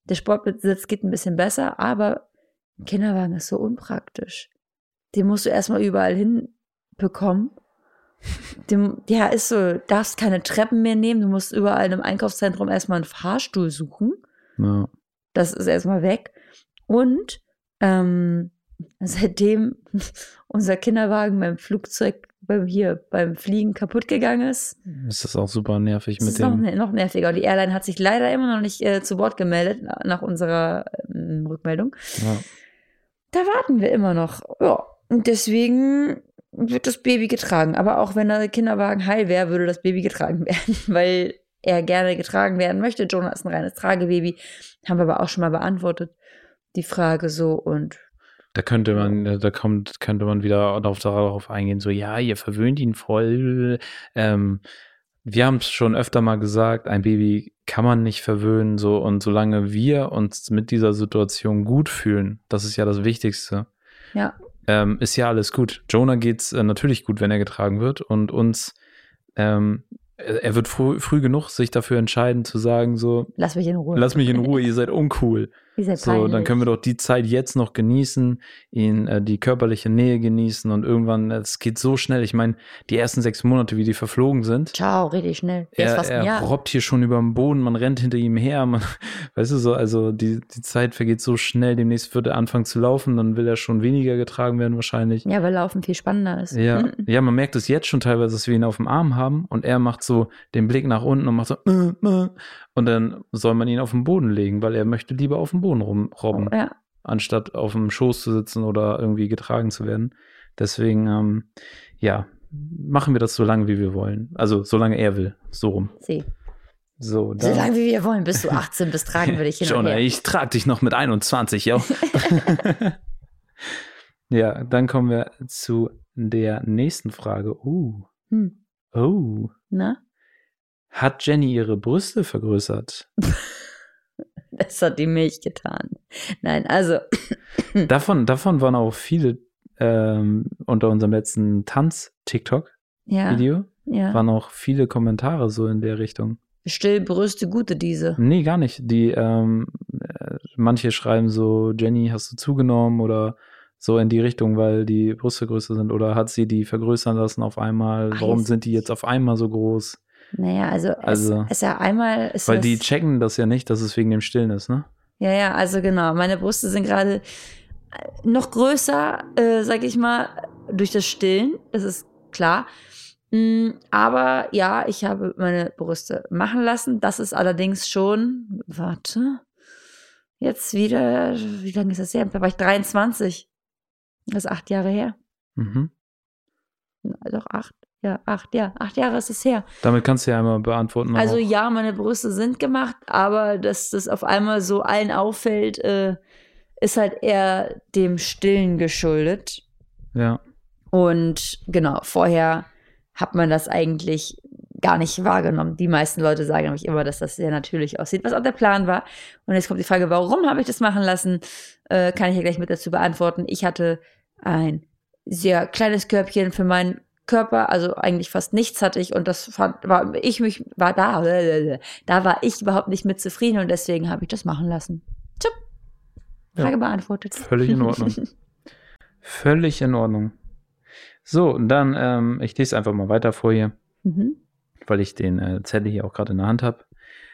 Der Sportsitz geht ein bisschen besser, aber ein Kinderwagen ist so unpraktisch. Den musst du erstmal überall hinbekommen. Dem, ja, ist so, darfst keine Treppen mehr nehmen, du musst überall im Einkaufszentrum erstmal einen Fahrstuhl suchen. Ja. Das ist erstmal weg. Und ähm, seitdem unser Kinderwagen beim Flugzeug, beim hier, beim Fliegen kaputt gegangen ist, Ist das auch super nervig ist mit noch, dem. ne- noch nerviger. Die Airline hat sich leider immer noch nicht äh, zu Wort gemeldet na- nach unserer ähm, Rückmeldung. Ja. Da warten wir immer noch. Ja. Und deswegen wird das Baby getragen. Aber auch wenn der Kinderwagen heil wäre, würde das Baby getragen werden, weil er gerne getragen werden möchte. Jonah ist ein reines Tragebaby. Haben wir aber auch schon mal beantwortet, die Frage so. Und Da könnte man, äh, da kommt, könnte man wieder darauf, darauf eingehen, so, ja, ihr verwöhnt ihn voll. Ähm, wir haben es schon öfter mal gesagt, ein Baby kann man nicht verwöhnen, so, und solange wir uns mit dieser Situation gut fühlen, das ist ja das Wichtigste, ja, ähm, ist ja alles gut. Jonah geht's äh, natürlich gut, wenn er getragen wird und uns, ähm, er er wird früh, früh genug sich dafür entscheiden zu sagen, so, lass mich in Ruhe. lass mich in Ruhe, ihr seid uncool. So, dann können wir doch die Zeit jetzt noch genießen, ihn äh, die körperliche Nähe genießen und irgendwann, äh, es geht so schnell. Ich meine, die ersten sechs Monate, wie die verflogen sind, Ciao, richtig schnell. Er, er robbt hier schon über den Boden, man rennt hinter ihm her, man, weißt du so, also die, die Zeit vergeht so schnell, demnächst wird er anfangen zu laufen, dann will er schon weniger getragen werden wahrscheinlich. Ja, weil Laufen viel spannender ist. Ja, ja, man merkt es jetzt schon teilweise, dass wir ihn auf dem Arm haben und er macht so den Blick nach unten und macht so äh, äh, und dann soll man ihn auf den Boden legen, weil er möchte lieber auf dem Boden rumrobben Ja, anstatt auf dem Schoß zu sitzen oder irgendwie getragen zu werden. Deswegen, ähm, ja, machen wir das so lange, wie wir wollen. Also, solange er will. So rum. sieh. So, So lange wie wir wollen, bis du 18 bist, tragen wir dich hin Jonah, ich trage dich noch mit 21, ja. ja, dann kommen wir zu der nächsten Frage. Uh, Hm. oh. Na? Hat Jenny ihre Brüste vergrößert? Das hat die Milch getan. Nein, also, Davon, davon waren auch viele ähm, unter unserem letzten Tanz-TikTok-Video. ja, ja. waren auch viele Kommentare so in der Richtung. Still Brüste, gute diese. Nee, gar nicht. Die, ähm, äh, manche schreiben so, Jenny, hast du zugenommen oder so in die Richtung, weil die Brüste größer sind oder hat sie die vergrößern lassen auf einmal? Warum sind die jetzt auf einmal so groß? Naja, also, Also- es ist ja einmal. Weil die checken das ja nicht, dass es wegen dem Stillen ist, ne? Ja, ja, also genau. Meine Brüste sind gerade noch größer, äh, sag ich mal, durch das Stillen, das ist klar. Mm, aber ja, ich habe meine Brüste machen lassen. Das ist allerdings schon, warte, jetzt wieder, wie lange ist das her? Da war ich 23. Das ist acht Jahre her. Mhm. Doch, acht. Ja, acht, ja, acht Jahre ist es her. Damit kannst du ja einmal beantworten. Also auch. ja, meine Brüste sind gemacht, aber dass das auf einmal so allen auffällt, äh, ist halt eher dem Stillen geschuldet. Ja. Und genau, vorher hat man das eigentlich gar nicht wahrgenommen. Die meisten Leute sagen nämlich immer, dass das sehr natürlich aussieht, was auch der Plan war. Und jetzt kommt die Frage, warum habe ich das machen lassen? Äh, kann ich ja gleich mit dazu beantworten. Ich hatte ein sehr kleines Körbchen für meinen Körper, also eigentlich fast nichts hatte ich und das fand, war ich mich war da da war ich überhaupt nicht mit zufrieden und deswegen habe ich das machen lassen. Tschüpp. Ja. Frage beantwortet. Völlig in Ordnung. Völlig in Ordnung. So, und dann, ähm, ich lese einfach mal weiter vor hier, mhm. weil ich den äh, Zettel hier auch gerade in der Hand habe.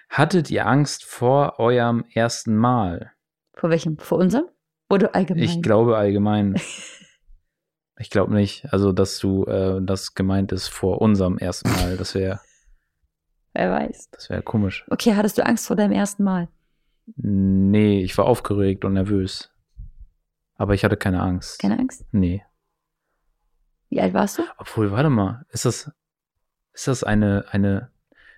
Hattet ihr Angst vor eurem ersten Mal? Vor welchem? Vor unserem? Oder allgemein? Ich glaube allgemein. ich glaube nicht. Also, dass du äh, das gemeint ist vor unserem ersten Mal. Das wäre Wer weiß. das wär komisch. Okay, hattest du Angst vor deinem ersten Mal? Nee, ich war aufgeregt und nervös. Aber ich hatte keine Angst. Keine Angst? Nee. Wie alt warst du? Obwohl, warte mal, ist das, ist das eine, eine,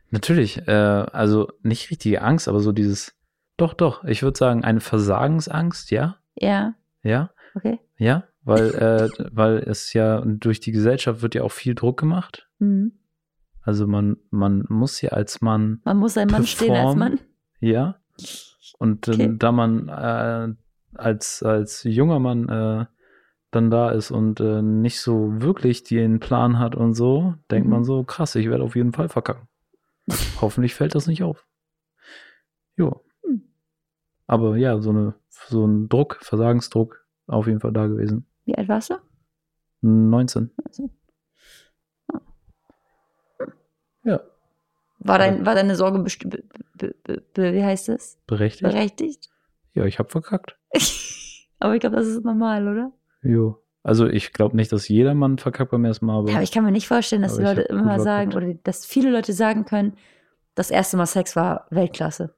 natürlich, äh, also nicht richtige Angst, aber so dieses, doch, doch, ich würde sagen, eine Versagensangst, ja, Ja, ja, okay. ja, weil, äh, weil es ja durch die Gesellschaft wird ja auch viel Druck gemacht. Mhm. Also man, man muss ja als Mann, Man muss ein Mann stehen als. Mann. ja, und äh, Okay. da man äh, als, als junger Mann äh, dann da ist und äh, nicht so wirklich den Plan hat und so, denkt Mhm. man so, krass, ich werde auf jeden Fall verkacken. Hoffentlich fällt das nicht auf. Jo. Hm. Aber ja, so, eine, so ein Druck, Versagensdruck, auf jeden Fall da gewesen. Wie alt warst du? 19. Also, Ja, war, dein, war deine Sorge be, be, be, wie heißt das? berechtigt. Berechtigt? Ja, ich habe verkackt. Aber ich glaube, das ist normal, oder? Jo. Also ich glaube nicht, dass jeder Mann verkackt beim ersten Mal, aber Ja, aber ich kann mir nicht vorstellen, dass die Leute immer sagen, oder dass viele Leute sagen können, das erste Mal Sex war Weltklasse.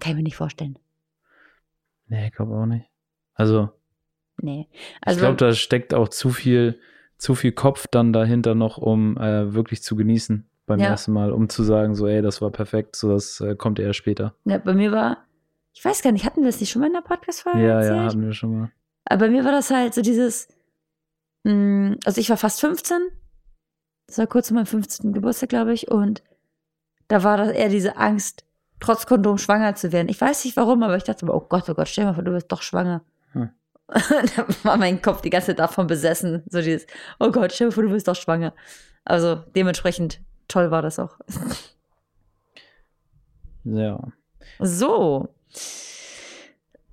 Kann ich mir nicht vorstellen. nee, ich glaube auch nicht. Also Nee. ich Also, glaube, da steckt auch zu viel, zu viel Kopf dann dahinter noch, um äh, wirklich zu genießen beim Ja. ersten Mal, um zu sagen, so, ey, das war perfekt, so das äh, kommt eher später. ja, bei mir war, ich weiß gar nicht, hatten wir das nicht schon mal in der Podcast-Folge Ja, erzählt? ja, hatten wir schon mal. Aber bei mir war das halt so dieses, mh, also ich war fast 15. Das war kurz vor meinem 15. Geburtstag, glaube ich. Und da war das eher diese Angst, trotz Kondom schwanger zu werden. Ich weiß nicht warum, aber ich dachte immer, oh Gott, oh Gott, stell mal vor, du bist doch schwanger. Hm. da war mein Kopf die ganze Zeit davon besessen. So dieses, oh Gott, stell dir vor, du bist doch schwanger. Also dementsprechend toll war das auch. Ja. So.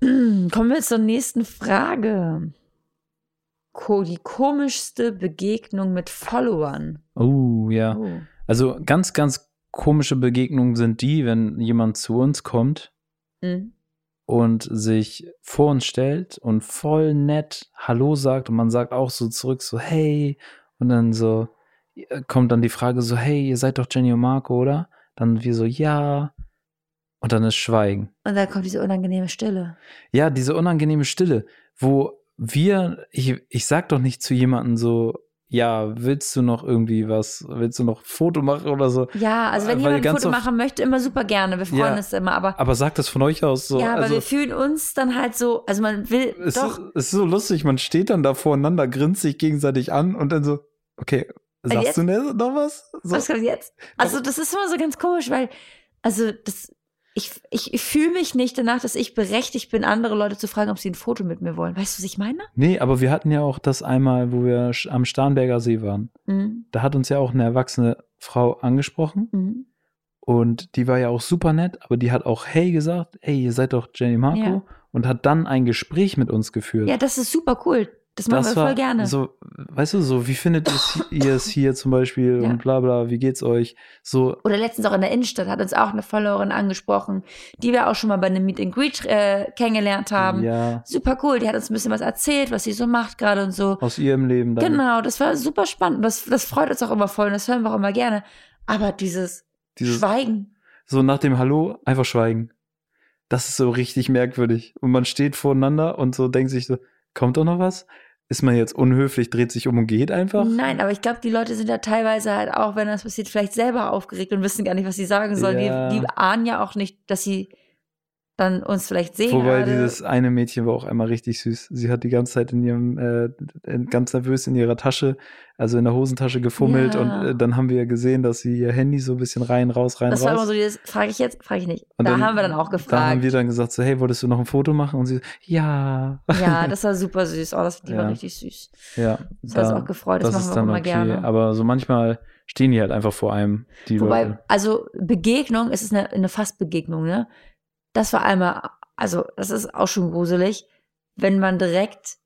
Kommen wir zur nächsten Frage. Die komischste Begegnung mit Followern. Oh, ja. Oh. Also ganz, ganz komische Begegnungen sind die, wenn jemand zu uns kommt Mhm. Und sich vor uns stellt und voll nett Hallo sagt und man sagt auch so zurück so hey und dann so äh, kommt dann die Frage so hey, ihr seid doch Jenny und Marco, oder? Dann wir so ja und dann ist Schweigen. Und dann kommt diese unangenehme Stille. Ja, diese unangenehme Stille, wo wir ich, ich sag doch nicht zu jemandem so ja, willst du noch irgendwie was, willst du noch ein Foto machen oder so? Ja, also wenn Weil jemand ein Foto machen möchte, immer super gerne. Wir freuen Ja. uns immer, aber Aber sagt das von euch aus so. ja, aber also, wir fühlen uns dann halt so, also man will es, doch. Ist, es ist so lustig, man steht dann da voreinander, grinst sich gegenseitig an und dann so, okay, sagst jetzt- du noch was? So, Was kommt jetzt? Also das ist immer so ganz komisch, weil also das ich, ich, ich fühle mich nicht danach, dass ich berechtigt bin, andere Leute zu fragen, ob sie ein Foto mit mir wollen. Weißt du, was ich meine? nee, aber wir hatten ja auch das einmal, wo wir am Starnberger See waren. Mhm. Da hat uns ja auch eine erwachsene Frau angesprochen Mhm. und die war ja auch super nett, aber die hat auch hey gesagt, hey, ihr seid doch Jenny Marco Ja. und hat dann ein Gespräch mit uns geführt. Ja, das ist super cool. Das machen das wir voll gerne. so, weißt du, so, wie findet ihr es hier zum Beispiel Ja. und bla bla, wie geht's euch? So, Oder letztens auch in der Innenstadt hat uns auch eine Followerin angesprochen, die wir auch schon mal bei einem Meet and Greet äh, kennengelernt haben. ja, Super cool. Die hat uns ein bisschen was erzählt, was sie so macht gerade und so. aus ihrem Leben dann. Genau, das war super spannend. Das, das freut uns auch immer voll und das hören wir auch immer gerne. Aber dieses, Dieses, Schweigen. so nach dem Hallo einfach schweigen. Das ist so richtig merkwürdig. Und man steht voreinander und so denkt sich so, kommt doch noch was? Ist man jetzt unhöflich, dreht sich um und geht einfach? Nein, aber ich glaube, die Leute sind ja teilweise halt auch, wenn das passiert, vielleicht selber aufgeregt und wissen gar nicht, was sie sagen sollen. Ja. Die, die ahnen ja auch nicht, dass sie dann uns vielleicht sehen. Wobei gerade. dieses eine Mädchen war auch einmal richtig süß. Sie hat die ganze Zeit in ihrem, äh, ganz nervös in ihrer Tasche, also in der Hosentasche gefummelt Ja. und äh, dann haben wir ja gesehen, dass sie ihr Handy so ein bisschen rein, raus, rein, das raus. war immer so dieses, frage ich jetzt, frage ich nicht. Und da dann- haben wir dann auch Dann haben gefragt. wir dann gesagt so, hey, wolltest du noch ein Foto machen? Und sie, ja. ja, das war super süß. Oh, das, die war Ja. richtig süß. Ja, Das hat uns auch gefreut. Das, machen ist wir auch immer okay. gerne. Aber so manchmal stehen die halt einfach vor einem, die Wobei, Leute. also Begegnung, es ist eine, eine Fassbegegnung, ne? Das war einmal, also das ist auch schon gruselig, wenn man direkt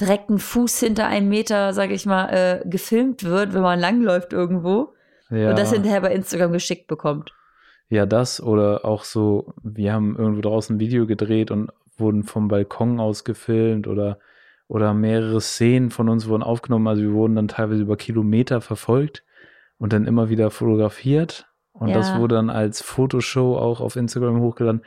direkt ein Fuß hinter einem Meter, sage ich mal, äh, gefilmt wird, wenn man langläuft irgendwo Ja. und das hinterher bei Instagram geschickt bekommt. Ja, das oder auch so, wir haben irgendwo draußen ein Video gedreht und wurden vom Balkon aus gefilmt oder, oder mehrere Szenen von uns wurden aufgenommen. Also wir wurden dann teilweise über Kilometer verfolgt und dann immer wieder fotografiert. Und das Ja. wurde dann als Fotoshow auch auf Instagram hochgeladen.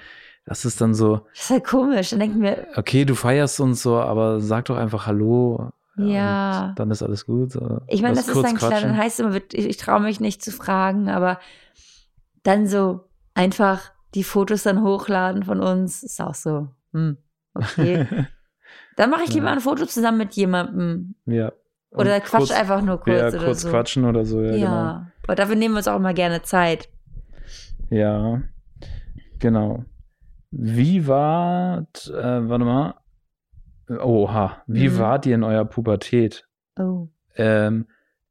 Das ist dann so, Das ist halt komisch. Dann denken wir, okay, du feierst uns so, aber sag doch einfach Hallo. Ja. Dann ist alles gut. So. ich meine, das ist dann klar, dann heißt immer, ich, ich traue mich nicht zu fragen, aber dann so einfach die Fotos dann hochladen von uns, ist auch so, hm, okay. Dann mache ich lieber Ja. ein Foto zusammen mit jemandem. ja. Oder Und quatsch kurz- einfach nur kurz Ja, oder kurz so. quatschen oder so, ja, Ja, genau. aber dafür nehmen wir uns auch immer gerne Zeit. Ja, genau. Wie wart, äh, warte mal. Oha, wie Mhm. wart ihr in eurer Pubertät? Oh. Ähm,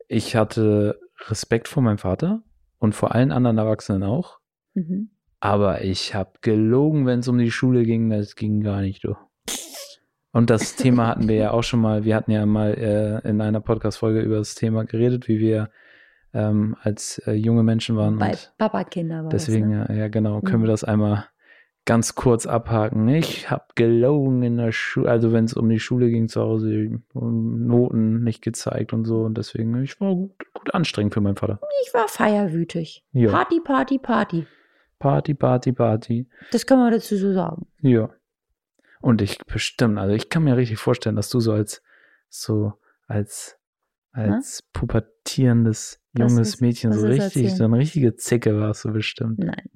ich hatte Respekt vor meinem Vater und vor allen anderen Erwachsenen auch. Mhm. Aber ich habe gelogen, wenn es um die Schule ging. Das ging gar nicht, du. Und das Thema hatten wir ja auch schon mal. Wir hatten ja mal äh, in einer Podcast-Folge über das Thema geredet, wie wir ähm, als äh, junge Menschen waren. Bei und Papakinder war deswegen, das, ne? ja, ja, genau, können Mhm. wir das einmal ganz kurz abhaken. Ich habe gelogen in der Schule, also wenn es um die Schule ging zu Hause, Noten nicht gezeigt und so. Und deswegen, ich war gut, gut anstrengend für meinen Vater. Ich war feierwütig. Ja. Party, Party, Party. Party, Party, Party. Das kann man dazu so sagen. Ja. Und ich bestimmt, also ich kann mir richtig vorstellen, dass du so als so als als pubertierendes Was junges ist- Mädchen so richtig, erzählen? so eine richtige Zicke warst du bestimmt. Nein.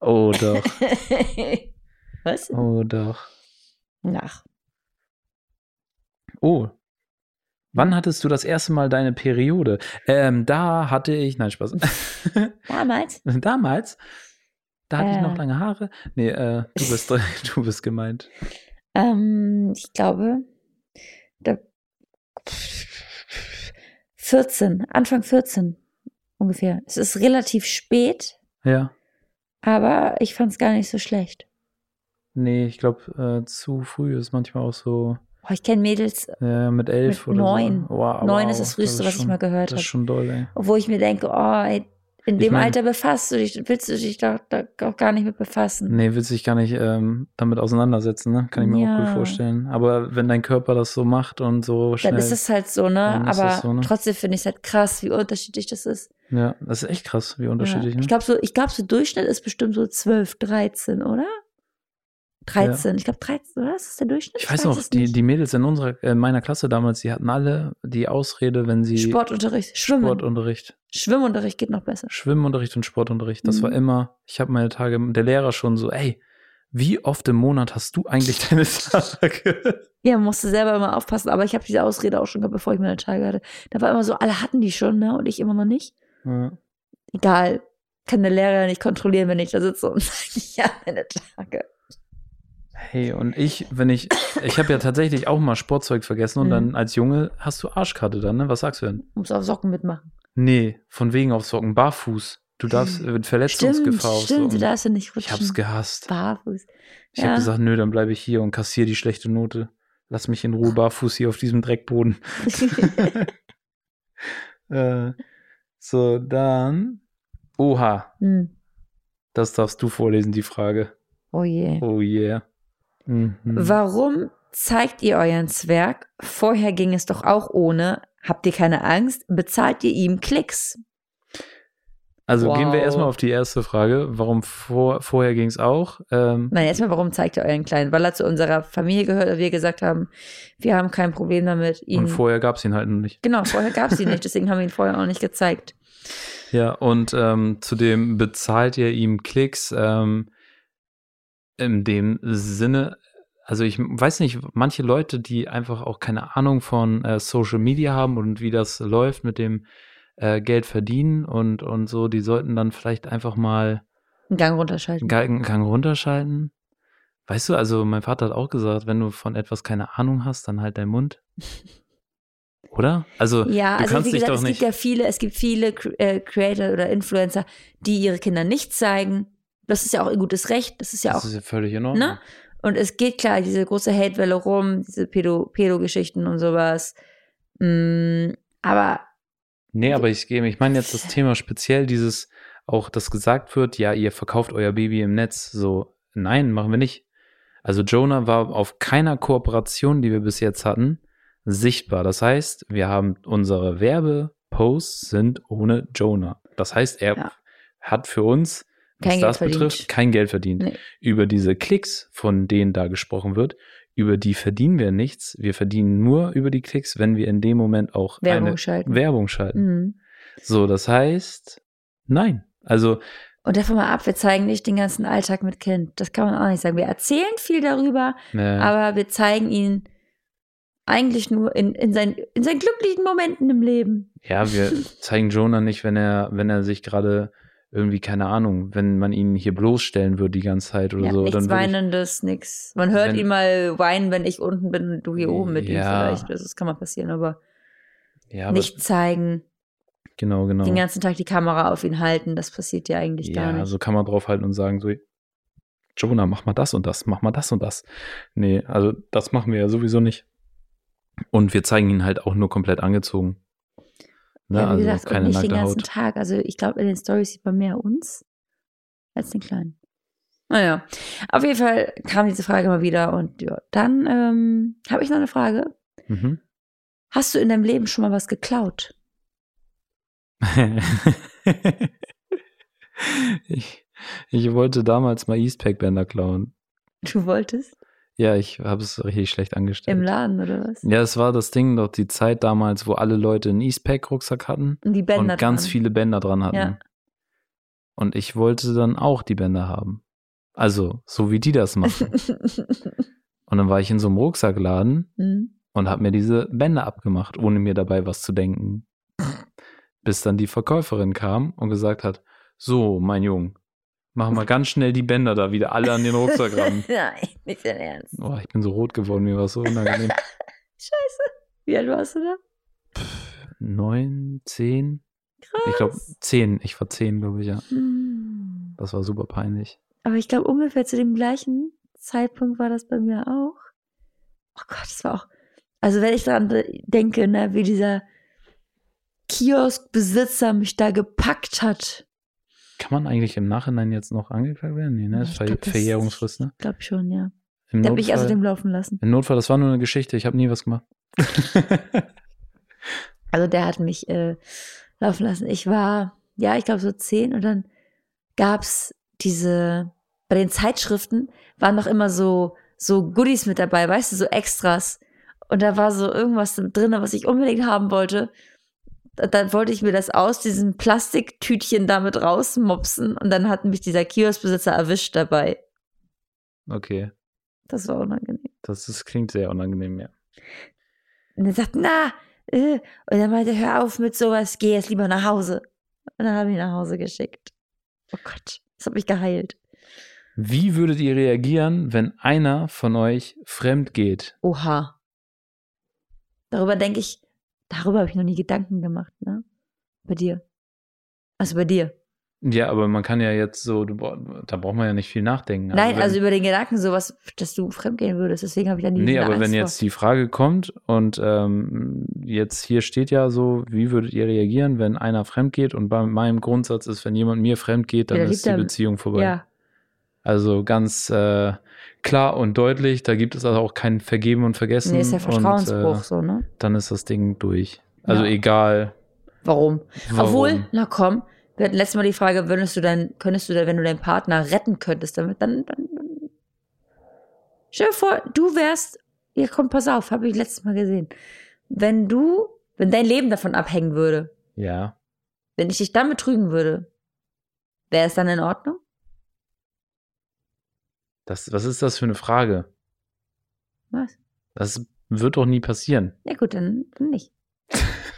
Oh doch, Was? oh doch. Ach. Oh. Wann hattest du das erste Mal deine Periode? Ähm, da hatte ich, nein, Spaß. Damals? Damals, da hatte ich Äh. noch lange Haare. Nee, äh, du bist, du bist gemeint. Ähm, ich glaube, da 14, Anfang 14 ungefähr. Es ist relativ spät, Ja. aber ich fand es gar nicht so schlecht. Nee, ich glaube, äh, zu früh ist manchmal auch so Oh, ich kenne Mädels, äh, mit elf Mit oder neun. so. Wow, neun wow, ist das früheste, was ich schon- mal gehört Das ist habe. schon doll, ey. Wo ich mir denke, oh, ey, in Ich dem mein- Alter befasst du dich, willst du dich doch, da auch gar nicht mit befassen. Nee, willst dich gar nicht ähm, damit auseinandersetzen, ne? Kann ich mir auch Ja. gut vorstellen. Aber wenn dein Körper das so macht und so schnell. Dann ist es halt so, ne? Aber so, ne? trotzdem finde ich es halt krass, wie unterschiedlich das ist. ja, das ist echt krass, wie unterschiedlich, ja. ne? Ich glaube, so, ich glaub, so Durchschnitt ist bestimmt so 12, 13, oder? 13. Ich glaube, 13, oder? Ist das der Durchschnitt? Ich weiß noch, es die, nicht. die Mädels in unserer, äh, in meiner Klasse damals, die hatten alle die Ausrede, wenn sie Sportunterricht, Schwimmen. Sportunterricht, Schwimmunterricht geht noch besser. Schwimmunterricht und Sportunterricht, das Mhm. war immer, ich habe meine Tage, der Lehrer schon so, ey, wie oft im Monat hast du eigentlich deine Tage? Ja, musste selber immer aufpassen, aber ich habe diese Ausrede auch schon gehabt, bevor ich meine Tage hatte. Da war immer so, alle hatten die schon, ne? Und ich immer noch nicht. ja. Egal. Kann der Lehrer ja nicht kontrollieren, wenn ich da sitze und sage, ja, meine Tage. Hey, und ich, wenn ich, ich habe ja tatsächlich auch mal Sportzeug vergessen und Mhm. dann als Junge hast du Arschkarte dann, ne? Was sagst du denn? Muss auf Socken mitmachen. Nee, von wegen auf Socken, barfuß. Du darfst mit Verletzungsgefahr auf stimmt, du darfst ja nicht rutschen. Ich hab's gehasst. Barfuß. Ich Ja. habe gesagt, nö, dann bleibe ich hier und kassiere die schlechte Note. Lass mich in Ruhe barfuß hier auf diesem Dreckboden. äh, so, dann. Oha. Hm. Das darfst du vorlesen, die Frage. Oh je. Oh yeah. Mhm. Warum zeigt ihr euren Zwerg? Vorher ging es doch auch ohne. Habt ihr keine Angst? Bezahlt ihr ihm Klicks? Also gehen wir Wow. erstmal auf die erste Frage. Warum vor, vorher ging es auch? Ähm, Nein, erstmal, warum zeigt ihr euren Kleinen? Weil er zu unserer Familie gehört und wir gesagt haben, wir haben kein Problem damit, ihn. und vorher gab es ihn halt noch nicht. genau, vorher gab es ihn nicht, deswegen haben wir ihn vorher auch nicht gezeigt. Ja, und ähm, zudem bezahlt ihr ihm Klicks ähm, in dem Sinne, also ich weiß nicht, manche Leute, die einfach auch keine Ahnung von äh, Social Media haben und wie das läuft mit dem äh, Geld verdienen und, und so, die sollten dann vielleicht einfach mal Einen Gang runterschalten. einen Gang, runterschalten. Weißt du, also mein Vater hat auch gesagt, wenn du von etwas keine Ahnung hast, dann halt deinen Mund. Oder? Also Ja, du also kannst wie dich gesagt, doch es nicht. gibt ja viele, es gibt viele äh, Creator oder Influencer, die ihre Kinder nicht zeigen. Das ist ja auch ihr gutes Recht, das ist ja das auch, ist ja völlig in Ordnung. ne? Und es geht klar, diese große Hatewelle rum, diese Pedo- Pedo-Geschichten und sowas. Mm, aber Nee, aber ich gehe, ich meine jetzt das Thema speziell dieses, auch das gesagt wird, ja, ihr verkauft euer Baby im Netz. So, nein, machen wir nicht. Also Jonah war auf keiner Kooperation, die wir bis jetzt hatten, sichtbar. Das heißt, wir haben unsere Werbeposts sind ohne Jonah. Das heißt, er Ja. hat für uns, was Kein Geld das betrifft, verdient. kein Geld verdient. Nee. Über diese Klicks, von denen da gesprochen wird, über die verdienen wir nichts. Wir verdienen nur über die Klicks, wenn wir in dem Moment auch Werbung schalten. Werbung schalten. Mhm. So, das heißt, nein. Also, Und davon mal ab, wir zeigen nicht den ganzen Alltag mit Kind. Das kann man auch nicht sagen. Wir erzählen viel darüber, äh, aber wir zeigen ihn eigentlich nur in, in, sein, in seinen glücklichen Momenten im Leben. ja, wir zeigen Jonah nicht, wenn er, wenn er sich gerade irgendwie, keine Ahnung, wenn man ihn hier bloßstellen würde die ganze Zeit oder Ja, so. nichts dann würde ich, Weinendes, nix. Man hört Wenn- ihn mal weinen, wenn ich unten bin und du hier oben mit ihm Ja. vielleicht. Das, das kann mal passieren, aber, ja, aber nicht zeigen, genau, genau. den ganzen Tag die Kamera auf ihn halten, das passiert ja eigentlich gar Ja, nicht. so kann man draufhalten und sagen, so, Jonah, mach mal das und das, mach mal das und das. Nee, also das machen wir ja sowieso nicht. Und wir zeigen ihn halt auch nur komplett angezogen. Ne? ja, wie also gesagt, und keine nicht den ganzen Haut. Tag. Also ich glaube, in den Stories sieht man mehr uns als den Kleinen. Naja, auf jeden Fall kam diese Frage mal wieder und ja, dann ähm, habe ich noch eine Frage. Mhm. Hast du in deinem Leben schon mal was geklaut? ich, ich wollte damals mal Eastpack-Bänder klauen. Du wolltest? Ja, ich habe es richtig schlecht angestellt. Im Laden oder was? Ja, es war das Ding, doch die Zeit damals, wo alle Leute einen Eastpack-Rucksack hatten Und die Bänder und ganz dran. viele Bänder dran hatten. Ja. Und ich wollte dann auch die Bänder haben. Also, so wie die das machen. und dann war ich in so einem Rucksackladen Hm. und habe mir diese Bänder abgemacht, ohne mir dabei was zu denken. Bis dann die Verkäuferin kam und gesagt hat, so, mein Junge, mach mal ganz schnell die Bänder da wieder alle an den Rucksack ran. Nein, nicht dein Ernst. Oh, ich bin so rot geworden, mir war es so unangenehm. Scheiße. Wie alt warst du da? Neun, zehn? Krass. Ich glaube, zehn. Ich war zehn, glaube ich, ja. Hm. Das war super peinlich. Aber ich glaube, ungefähr zu dem gleichen Zeitpunkt war das bei mir auch. Oh Gott, das war auch. Also, wenn ich daran de- denke, ne, wie dieser Kioskbesitzer mich da gepackt hat. Kann man eigentlich im Nachhinein jetzt noch angeklagt werden? Nee, ne? Das Ich Ver glaub, Verjährungsfrist, ne? Glaub schon, ja. Im Da habe ich also Notfall- dem laufen lassen. Im Notfall, das war nur eine Geschichte. Ich habe nie was gemacht. Also der hat mich äh, laufen lassen. Ich war, ja, ich glaube so zehn und dann gab's diese, bei den Zeitschriften waren noch immer so, so Goodies mit dabei, weißt du, so Extras. Und da war so irgendwas drin, was ich unbedingt haben wollte. Da- Dann wollte ich mir das aus diesem Plastiktütchen damit rausmopsen und dann hat mich dieser Kioskbesitzer erwischt dabei. okay. Das war unangenehm. Das ist, klingt sehr unangenehm, ja. Und er sagt, na, äh. und dann meinte hör auf mit sowas, geh jetzt lieber nach Hause. Und dann habe ich ihn nach Hause geschickt. Oh Gott, das hat mich geheilt. Wie würdet ihr reagieren, wenn einer von euch fremd geht? Oha. Darüber denke ich, darüber habe ich noch nie Gedanken gemacht, ne? Bei dir. Also bei dir. Ja, aber man kann ja jetzt so, du, da braucht man ja nicht viel nachdenken. Nein, wenn, also über den Gedanken sowas, dass du fremdgehen würdest. Deswegen habe ich dann die Nee, aber Angst wenn vor. jetzt die Frage kommt und ähm, jetzt hier steht ja so, wie würdet ihr reagieren, wenn einer fremd geht? Und bei meinem Grundsatz ist, wenn jemand mir fremd geht, dann Ja, ist die Beziehung vorbei. Ja, Also ganz äh, klar und deutlich, da gibt es also auch kein Vergeben und Vergessen. nee, ist ja Vertrauensbruch Und, äh, so, ne? dann ist das Ding durch. Also Ja. egal. Warum? Warum. Obwohl, na komm, wir hatten letztes Mal die Frage, würdest du dann, könntest du, dann, wenn du deinen Partner retten könntest, damit dann, dann, dann stell dir vor, du wärst, ja komm, pass auf, habe ich letztes Mal gesehen. Wenn du, wenn dein Leben davon abhängen würde, Ja. wenn ich dich dann betrügen würde, wäre es dann in Ordnung? Das, was ist das für eine Frage? Was? Das wird doch nie passieren. Ja gut, dann, dann nicht.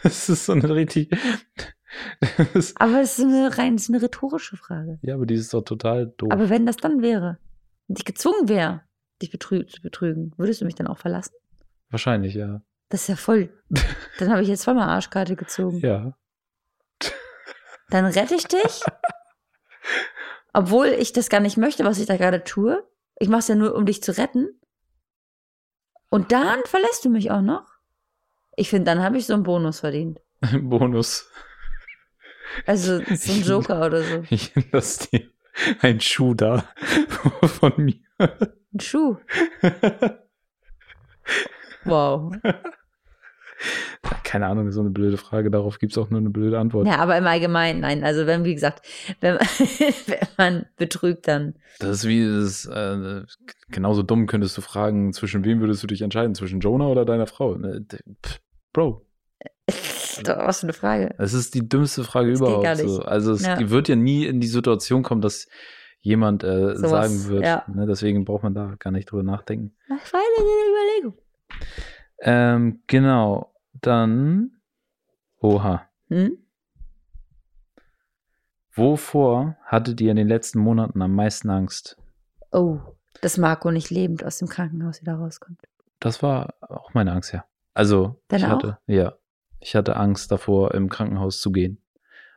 Das ist so eine richtig. Aber es ist eine rein, ist eine rhetorische Frage. ja, aber die ist doch total doof. Aber wenn das dann wäre, und ich gezwungen wäre, dich betrü zu betrügen, würdest du mich dann auch verlassen? Wahrscheinlich, ja. Das ist ja voll. Dann habe ich jetzt zweimal Arschkarte gezogen. Ja. Dann rette ich dich, obwohl ich das gar nicht möchte, was ich da gerade tue. Ich mache es ja nur, um dich zu retten. Und dann verlässt du mich auch noch. Ich finde, dann habe ich so einen Bonus verdient. Bonus. Also so ein Joker oder so. Ich lasse dir einen Schuh da von mir. Ein Schuh. Wow. Keine Ahnung, so eine blöde Frage. Darauf gibt es auch nur eine blöde Antwort. Ja, aber im Allgemeinen, nein. Also wenn, wie gesagt, wenn, wenn man betrügt, dann. Das ist wie das, äh, genauso dumm könntest du fragen, zwischen wem würdest du dich entscheiden? Zwischen Jonah oder deiner Frau? Ne, pff, Bro, Was für eine Frage. das ist die dümmste Frage Das geht überhaupt. gar nicht. So. Also es Ja. wird ja nie in die Situation kommen, dass jemand äh, Sowas, sagen wird. ja. Ne, deswegen braucht man da gar nicht drüber nachdenken. Das war eine Überlegung. Ähm, genau. Dann. Oha. Hm? Wovor hattet ihr in den letzten Monaten am meisten Angst? Oh, dass Marco nicht lebend aus dem Krankenhaus wieder rauskommt. Das war auch meine Angst, ja. Also, Deine ich hatte, ja, ich hatte Angst davor, im Krankenhaus zu gehen.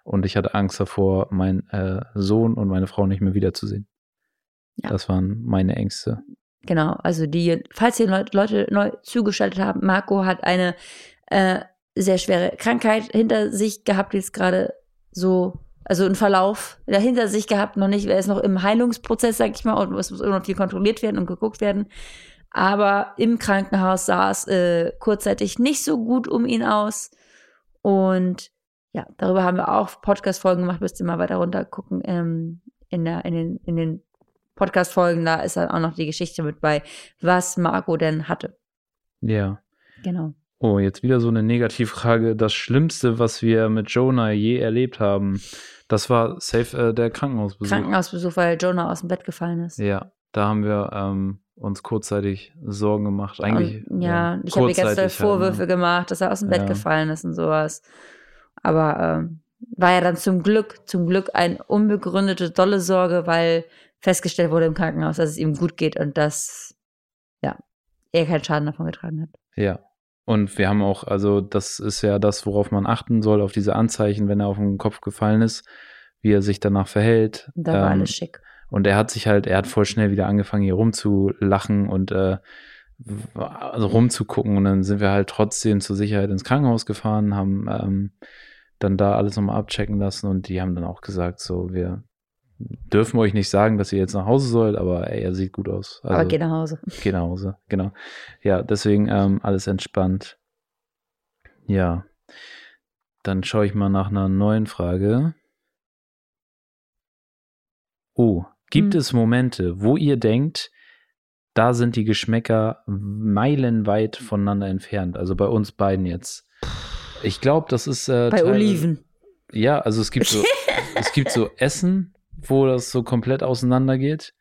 Und ich hatte Angst davor, meinen äh, Sohn und meine Frau nicht mehr wiederzusehen. Ja. Das waren meine Ängste. Genau, also die, falls ihr Leute, Leute neu zugeschaltet habt, Marco hat eine äh, sehr schwere Krankheit hinter sich gehabt, jetzt gerade so, also einen Verlauf da hinter sich gehabt, noch nicht, er ist noch im Heilungsprozess, sag ich mal, und es muss immer noch viel kontrolliert werden und geguckt werden. Aber im Krankenhaus sah es äh, kurzzeitig nicht so gut um ihn aus. Und ja, darüber haben wir auch Podcast-Folgen gemacht, müsst ihr mal weiter runter gucken. Ähm, in, der, in den, in den Podcast-Folgen, da ist dann auch noch die Geschichte mit bei, was Marco denn hatte. Ja. Genau. Oh, jetzt wieder so eine Negativfrage. Das Schlimmste, was wir mit Jonah je erlebt haben, das war safe äh, der Krankenhausbesuch. Krankenhausbesuch, weil Jonah aus dem Bett gefallen ist. Ja, da haben wir ähm, uns kurzzeitig Sorgen gemacht. Eigentlich. und, ja, ich habe mir ganz doll kurzzeitig Vorwürfe halt, ne? gemacht, dass er aus dem Bett Ja. gefallen ist und sowas. Aber ähm, war ja dann zum Glück, zum Glück eine unbegründete, dolle Sorge, weil festgestellt wurde im Krankenhaus, dass es ihm gut geht und dass ja, er keinen Schaden davon getragen hat. Ja. Und wir haben auch, also das ist ja das, worauf man achten soll, auf diese Anzeichen, wenn er auf den Kopf gefallen ist, wie er sich danach verhält. Und da war Ähm, alles schick. Und er hat sich halt, er hat voll schnell wieder angefangen, hier rumzulachen und äh, also rumzugucken. Und dann sind wir halt trotzdem zur Sicherheit ins Krankenhaus gefahren, haben ähm, dann da alles nochmal abchecken lassen und die haben dann auch gesagt, so, wir dürfen euch nicht sagen, dass ihr jetzt nach Hause sollt, aber ey, er sieht gut aus. Also, Aber geh nach Hause. Geh nach Hause, genau. Ja, deswegen ähm, alles entspannt. Ja. Dann schaue ich mal nach einer neuen Frage. Oh, gibt Hm. es Momente, wo ihr denkt, da sind die Geschmäcker meilenweit voneinander entfernt? Also bei uns beiden jetzt. Ich glaube, das ist äh, Bei Oliven. ja, also es gibt so, es gibt so Essen, wo das so komplett auseinandergeht.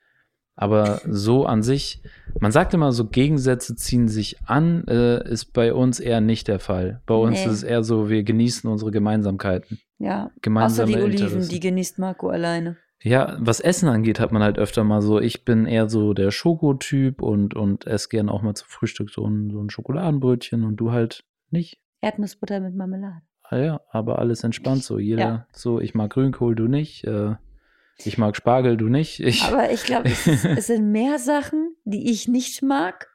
Aber so an sich, man sagt immer so, Gegensätze ziehen sich an, äh, ist bei uns eher nicht der Fall. Bei uns Nee. ist es eher so, wir genießen unsere Gemeinsamkeiten. Ja. Außer Gemeinsame die Oliven, Interessen. die genießt Marco alleine. Ja, was Essen angeht, hat man halt öfter mal so, ich bin eher so der Schokotyp und, und esse gern auch mal zum Frühstück so ein, so ein Schokoladenbrötchen und du halt nicht. Erdnussbutter mit Marmelade. ah ja, aber alles entspannt so. Jeder Ja. so, ich mag Grünkohl, du nicht. Äh, ich mag Spargel, du nicht. Ich, Aber ich glaube, es, es sind mehr Sachen, die ich nicht mag,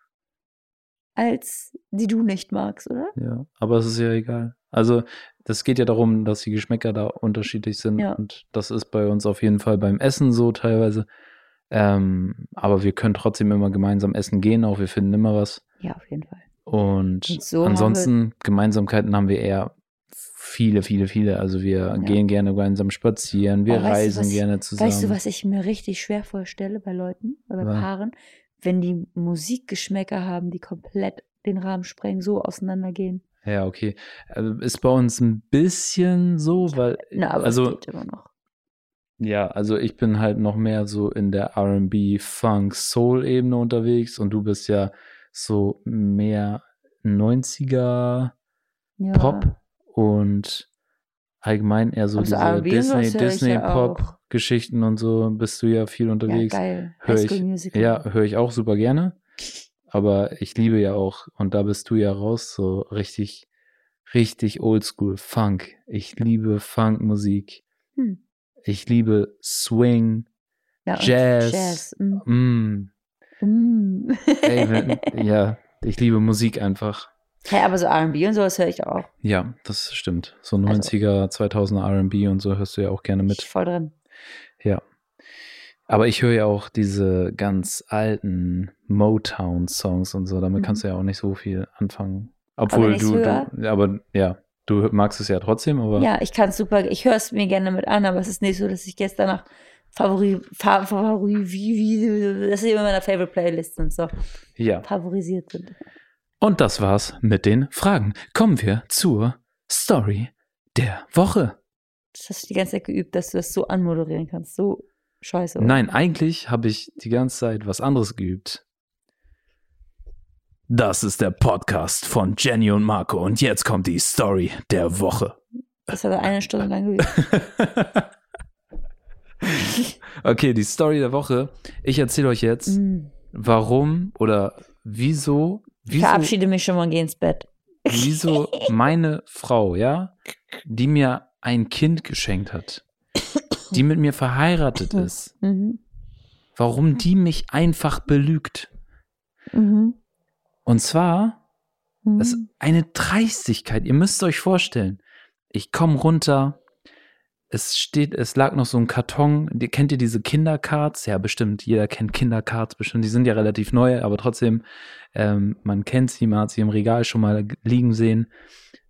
als die du nicht magst, oder? ja, aber es ist ja egal. Also, das geht ja darum, dass die Geschmäcker da unterschiedlich sind. Ja. Und das ist bei uns auf jeden Fall beim Essen so teilweise. Ähm, aber wir können trotzdem immer gemeinsam essen gehen, auch wir finden immer was. Ja, auf jeden Fall. Und Und so haben ansonsten, Gemeinsamkeiten haben wir eher viele, viele, viele. Also wir gehen gerne gemeinsam spazieren, wir Aber weißt du, reisen was ich- gerne zusammen. Weißt du, was ich mir richtig schwer vorstelle bei Leuten, oder bei? Paaren, wenn die Musikgeschmäcker haben, die komplett den Rahmen sprengen, so auseinandergehen. Ja, okay. Also ist bei uns ein bisschen so, weil, Na, aber also, es geht immer noch. ja, also ich bin halt noch mehr so in der R&B, Funk, Soul-Ebene unterwegs und du bist ja so mehr 90er Ja. Pop und allgemein eher so Also diese Disney, ich ja auch. Disney-Pop-Geschichten und so bist du ja viel Ja, unterwegs. geil. Hör ich-. Ja, höre ich auch super gerne. Aber ich liebe ja auch, und da bist du ja raus, so richtig, richtig oldschool Funk. Ich liebe Funkmusik. Hm. Ich liebe Swing. Ja, Jazz. Jazz. Mm. Mm. Mm. Ey, wenn, ja, ich liebe Musik einfach. Hey, aber so R&B und sowas höre ich auch. Ja, das stimmt. So Also 90er, 2000er R&B und so hörst du ja auch gerne mit. voll drin. Ja. Aber ich höre ja auch diese ganz alten Motown-Songs und so. Damit Mhm. kannst du ja auch nicht so viel anfangen. Obwohl du, höre- du, aber ja, du magst es ja trotzdem, aber Ja, ich kann es super, ich höre es mir gerne mit an, aber es ist nicht so, dass ich gestern nach Favori, Fa, Favori, wie, wie, dass sie immer in meiner Favorite Playlist sind, so ja. favorisiert sind. Und das war's mit den Fragen. Kommen wir zur Story der Woche. Das hast du die ganze Zeit geübt, dass du das so anmoderieren kannst. So scheiße. oder? Nein, eigentlich habe ich die ganze Zeit was anderes geübt. Das ist der Podcast von Jenny und Marco und jetzt kommt die Story der Woche. Das hat er eine Stunde lang geübt. okay, die Story der Woche. Ich erzähle euch jetzt, Mm. warum oder wieso, wieso, verabschiede mich schon mal und gehe ins Bett. wieso meine Frau, ja, die mir ein Kind geschenkt hat, die mit mir verheiratet ist, Mhm. warum die mich einfach belügt. Mhm. Und zwar, Mhm. das ist eine Dreistigkeit. Ihr müsst euch vorstellen, ich komme runter, es steht, es lag noch so ein Karton. Die, kennt ihr diese Kindercards? Ja, bestimmt. Jeder kennt Kindercards bestimmt. Die sind ja relativ neu, aber trotzdem, ähm, man kennt sie, man hat sie im Regal schon mal liegen sehen.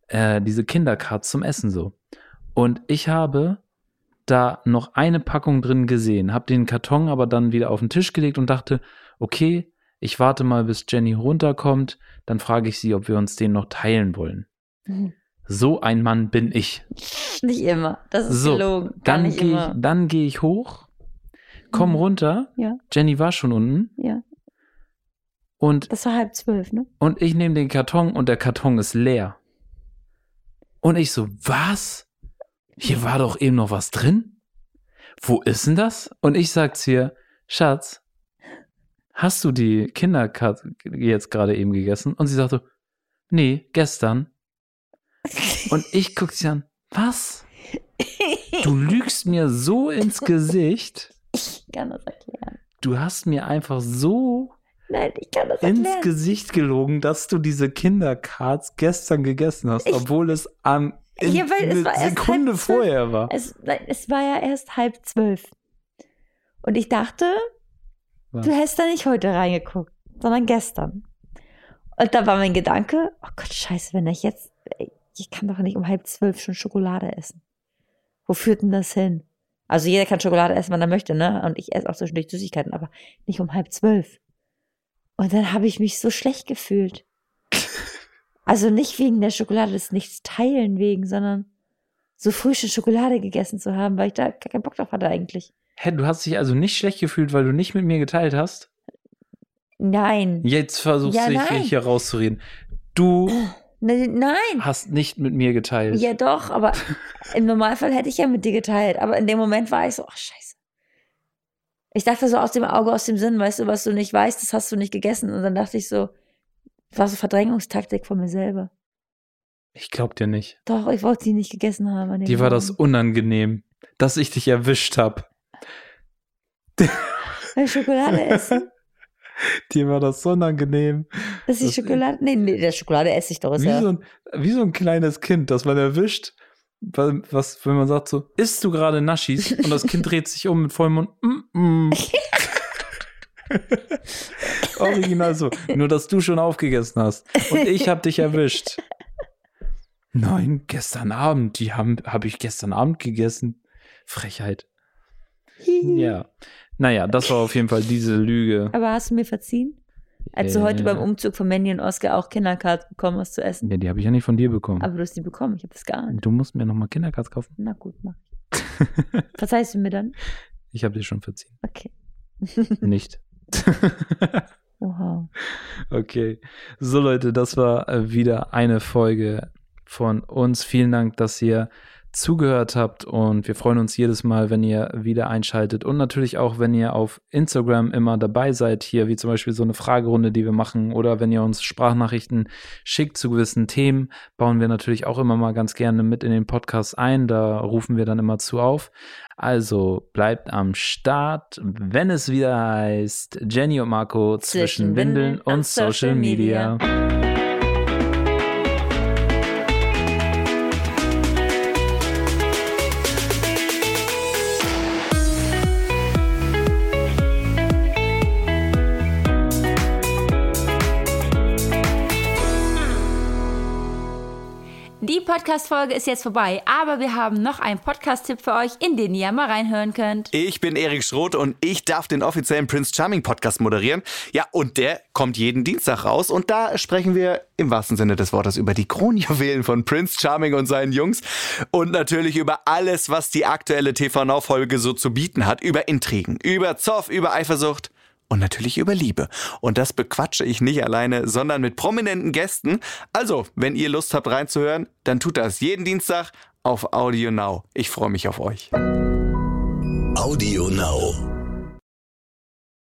Äh, diese Kindercards zum Essen so. Und ich habe da noch eine Packung drin gesehen, habe den Karton aber dann wieder auf den Tisch gelegt und dachte, okay, ich warte mal, bis Jenny runterkommt, dann frage ich sie, ob wir uns den noch teilen wollen. Mhm. So ein Mann bin ich. Nicht immer. Das ist So, gelogen. Kann Dann gehe ich, dann gehe ich hoch, komm Mhm. runter. Ja. Jenny war schon unten Ja, und, das war halb zwölf, ne? und ich nehme den Karton und der Karton ist leer. Und ich so, was? Hier war doch eben noch was drin? Wo ist denn das? Und ich sag zu ihr, Schatz, hast du die Kinderkarte jetzt gerade eben gegessen? Und sie sagte, nee, gestern. Und ich guck sie an, was? Du lügst mir so ins Gesicht. Ich kann das erklären. Du hast mir einfach so Nein, ich kann das ins erklären. Gesicht gelogen, dass du diese Kindercards gestern gegessen hast, Ich- obwohl es am in, Ja, weil es eine war erst Sekunde vorher war. Es, nein, es war ja erst halb zwölf. Und ich dachte, Was? du hast da nicht heute reingeguckt, sondern gestern. Und da war mein Gedanke, oh Gott, scheiße, wenn ich jetzt, ich kann doch nicht um halb zwölf schon Schokolade essen. Wo führt denn das hin? Also jeder kann Schokolade essen, wann er möchte, ne? Und ich esse auch zwischendurch Süßigkeiten, aber nicht um halb zwölf. Und dann habe ich mich so schlecht gefühlt. Also nicht wegen der Schokolade des Nichts teilen wegen, sondern so früh schon Schokolade gegessen zu haben, weil ich da gar keinen Bock drauf hatte eigentlich. Hä, du hast dich also nicht schlecht gefühlt, weil du nicht mit mir geteilt hast? Nein. Jetzt versuchst Ja, du dich hier rauszureden. Du Nein. hast nicht mit mir geteilt. Ja, doch, aber im Normalfall hätte ich ja mit dir geteilt. Aber in dem Moment war ich so, ach, scheiße. Ich dachte so aus dem Auge, aus dem Sinn, weißt du, was du nicht weißt, das hast du nicht gegessen. Und dann dachte ich so, war so Verdrängungstaktik von mir selber. Ich glaub dir nicht. Doch, ich wollte die nicht gegessen haben. Dir war das unangenehm, dass ich dich erwischt hab. Will ich Schokolade essen? Dir war das unangenehm. Dass Das- Schokolade. Nee, nee, der Schokolade esse ich doch. Ist Wie, ja. so ein, wie so ein kleines Kind, das man erwischt, wa- was, wenn man sagt so, isst du gerade Naschis? Und das Kind dreht sich um mit vollem Mund. Mm, mm. Original so. Nur, dass du schon aufgegessen hast. Und ich hab dich erwischt. Nein, gestern Abend. Die habe ich gestern Abend gegessen. Frechheit. Ja. Naja, das war auf jeden Fall diese Lüge. Aber hast du mir verziehen? Als du heute Äh, beim Umzug von Mandy und Oscar auch Kinderkarten bekommen hast zu essen. Ja, die habe ich ja nicht von dir bekommen. Aber du hast die bekommen. Ich habe das geahnt. Du musst mir nochmal Kinderkarts kaufen. Na gut, mach ich. Verzeihst du mir dann? Ich habe dir schon verziehen. Okay. Nicht. Wow. okay. So Leute, das war äh, wieder eine Folge von uns. Vielen Dank, dass ihr zugehört habt und wir freuen uns jedes Mal, wenn ihr wieder einschaltet und natürlich auch, wenn ihr auf Instagram immer dabei seid, hier wie zum Beispiel so eine Fragerunde, die wir machen oder wenn ihr uns Sprachnachrichten schickt zu gewissen Themen, bauen wir natürlich auch immer mal ganz gerne mit in den Podcast ein, da rufen wir dann immer zu auf. Also bleibt am Start, wenn es wieder heißt Jenny und Marco zwischen, Zwischen Windeln und Social Media. Media. Podcast-Folge ist jetzt vorbei, aber wir haben noch einen Podcast-Tipp für euch, in den ihr mal reinhören könnt. Ich bin Erik Schroth und ich darf den offiziellen Prince Charming Podcast moderieren. Ja, und der kommt jeden Dienstag raus und da sprechen wir im wahrsten Sinne des Wortes über die Kronjuwelen von Prince Charming und seinen Jungs und natürlich über alles, was die aktuelle TV-Now-Folge so zu bieten hat, über Intrigen, über Zoff, über Eifersucht und natürlich über Liebe. Und das bequatsche ich nicht alleine, sondern mit prominenten Gästen. Also, wenn ihr Lust habt reinzuhören, dann tut das jeden Dienstag auf Audio Now. Ich freue mich auf euch. Audio Now.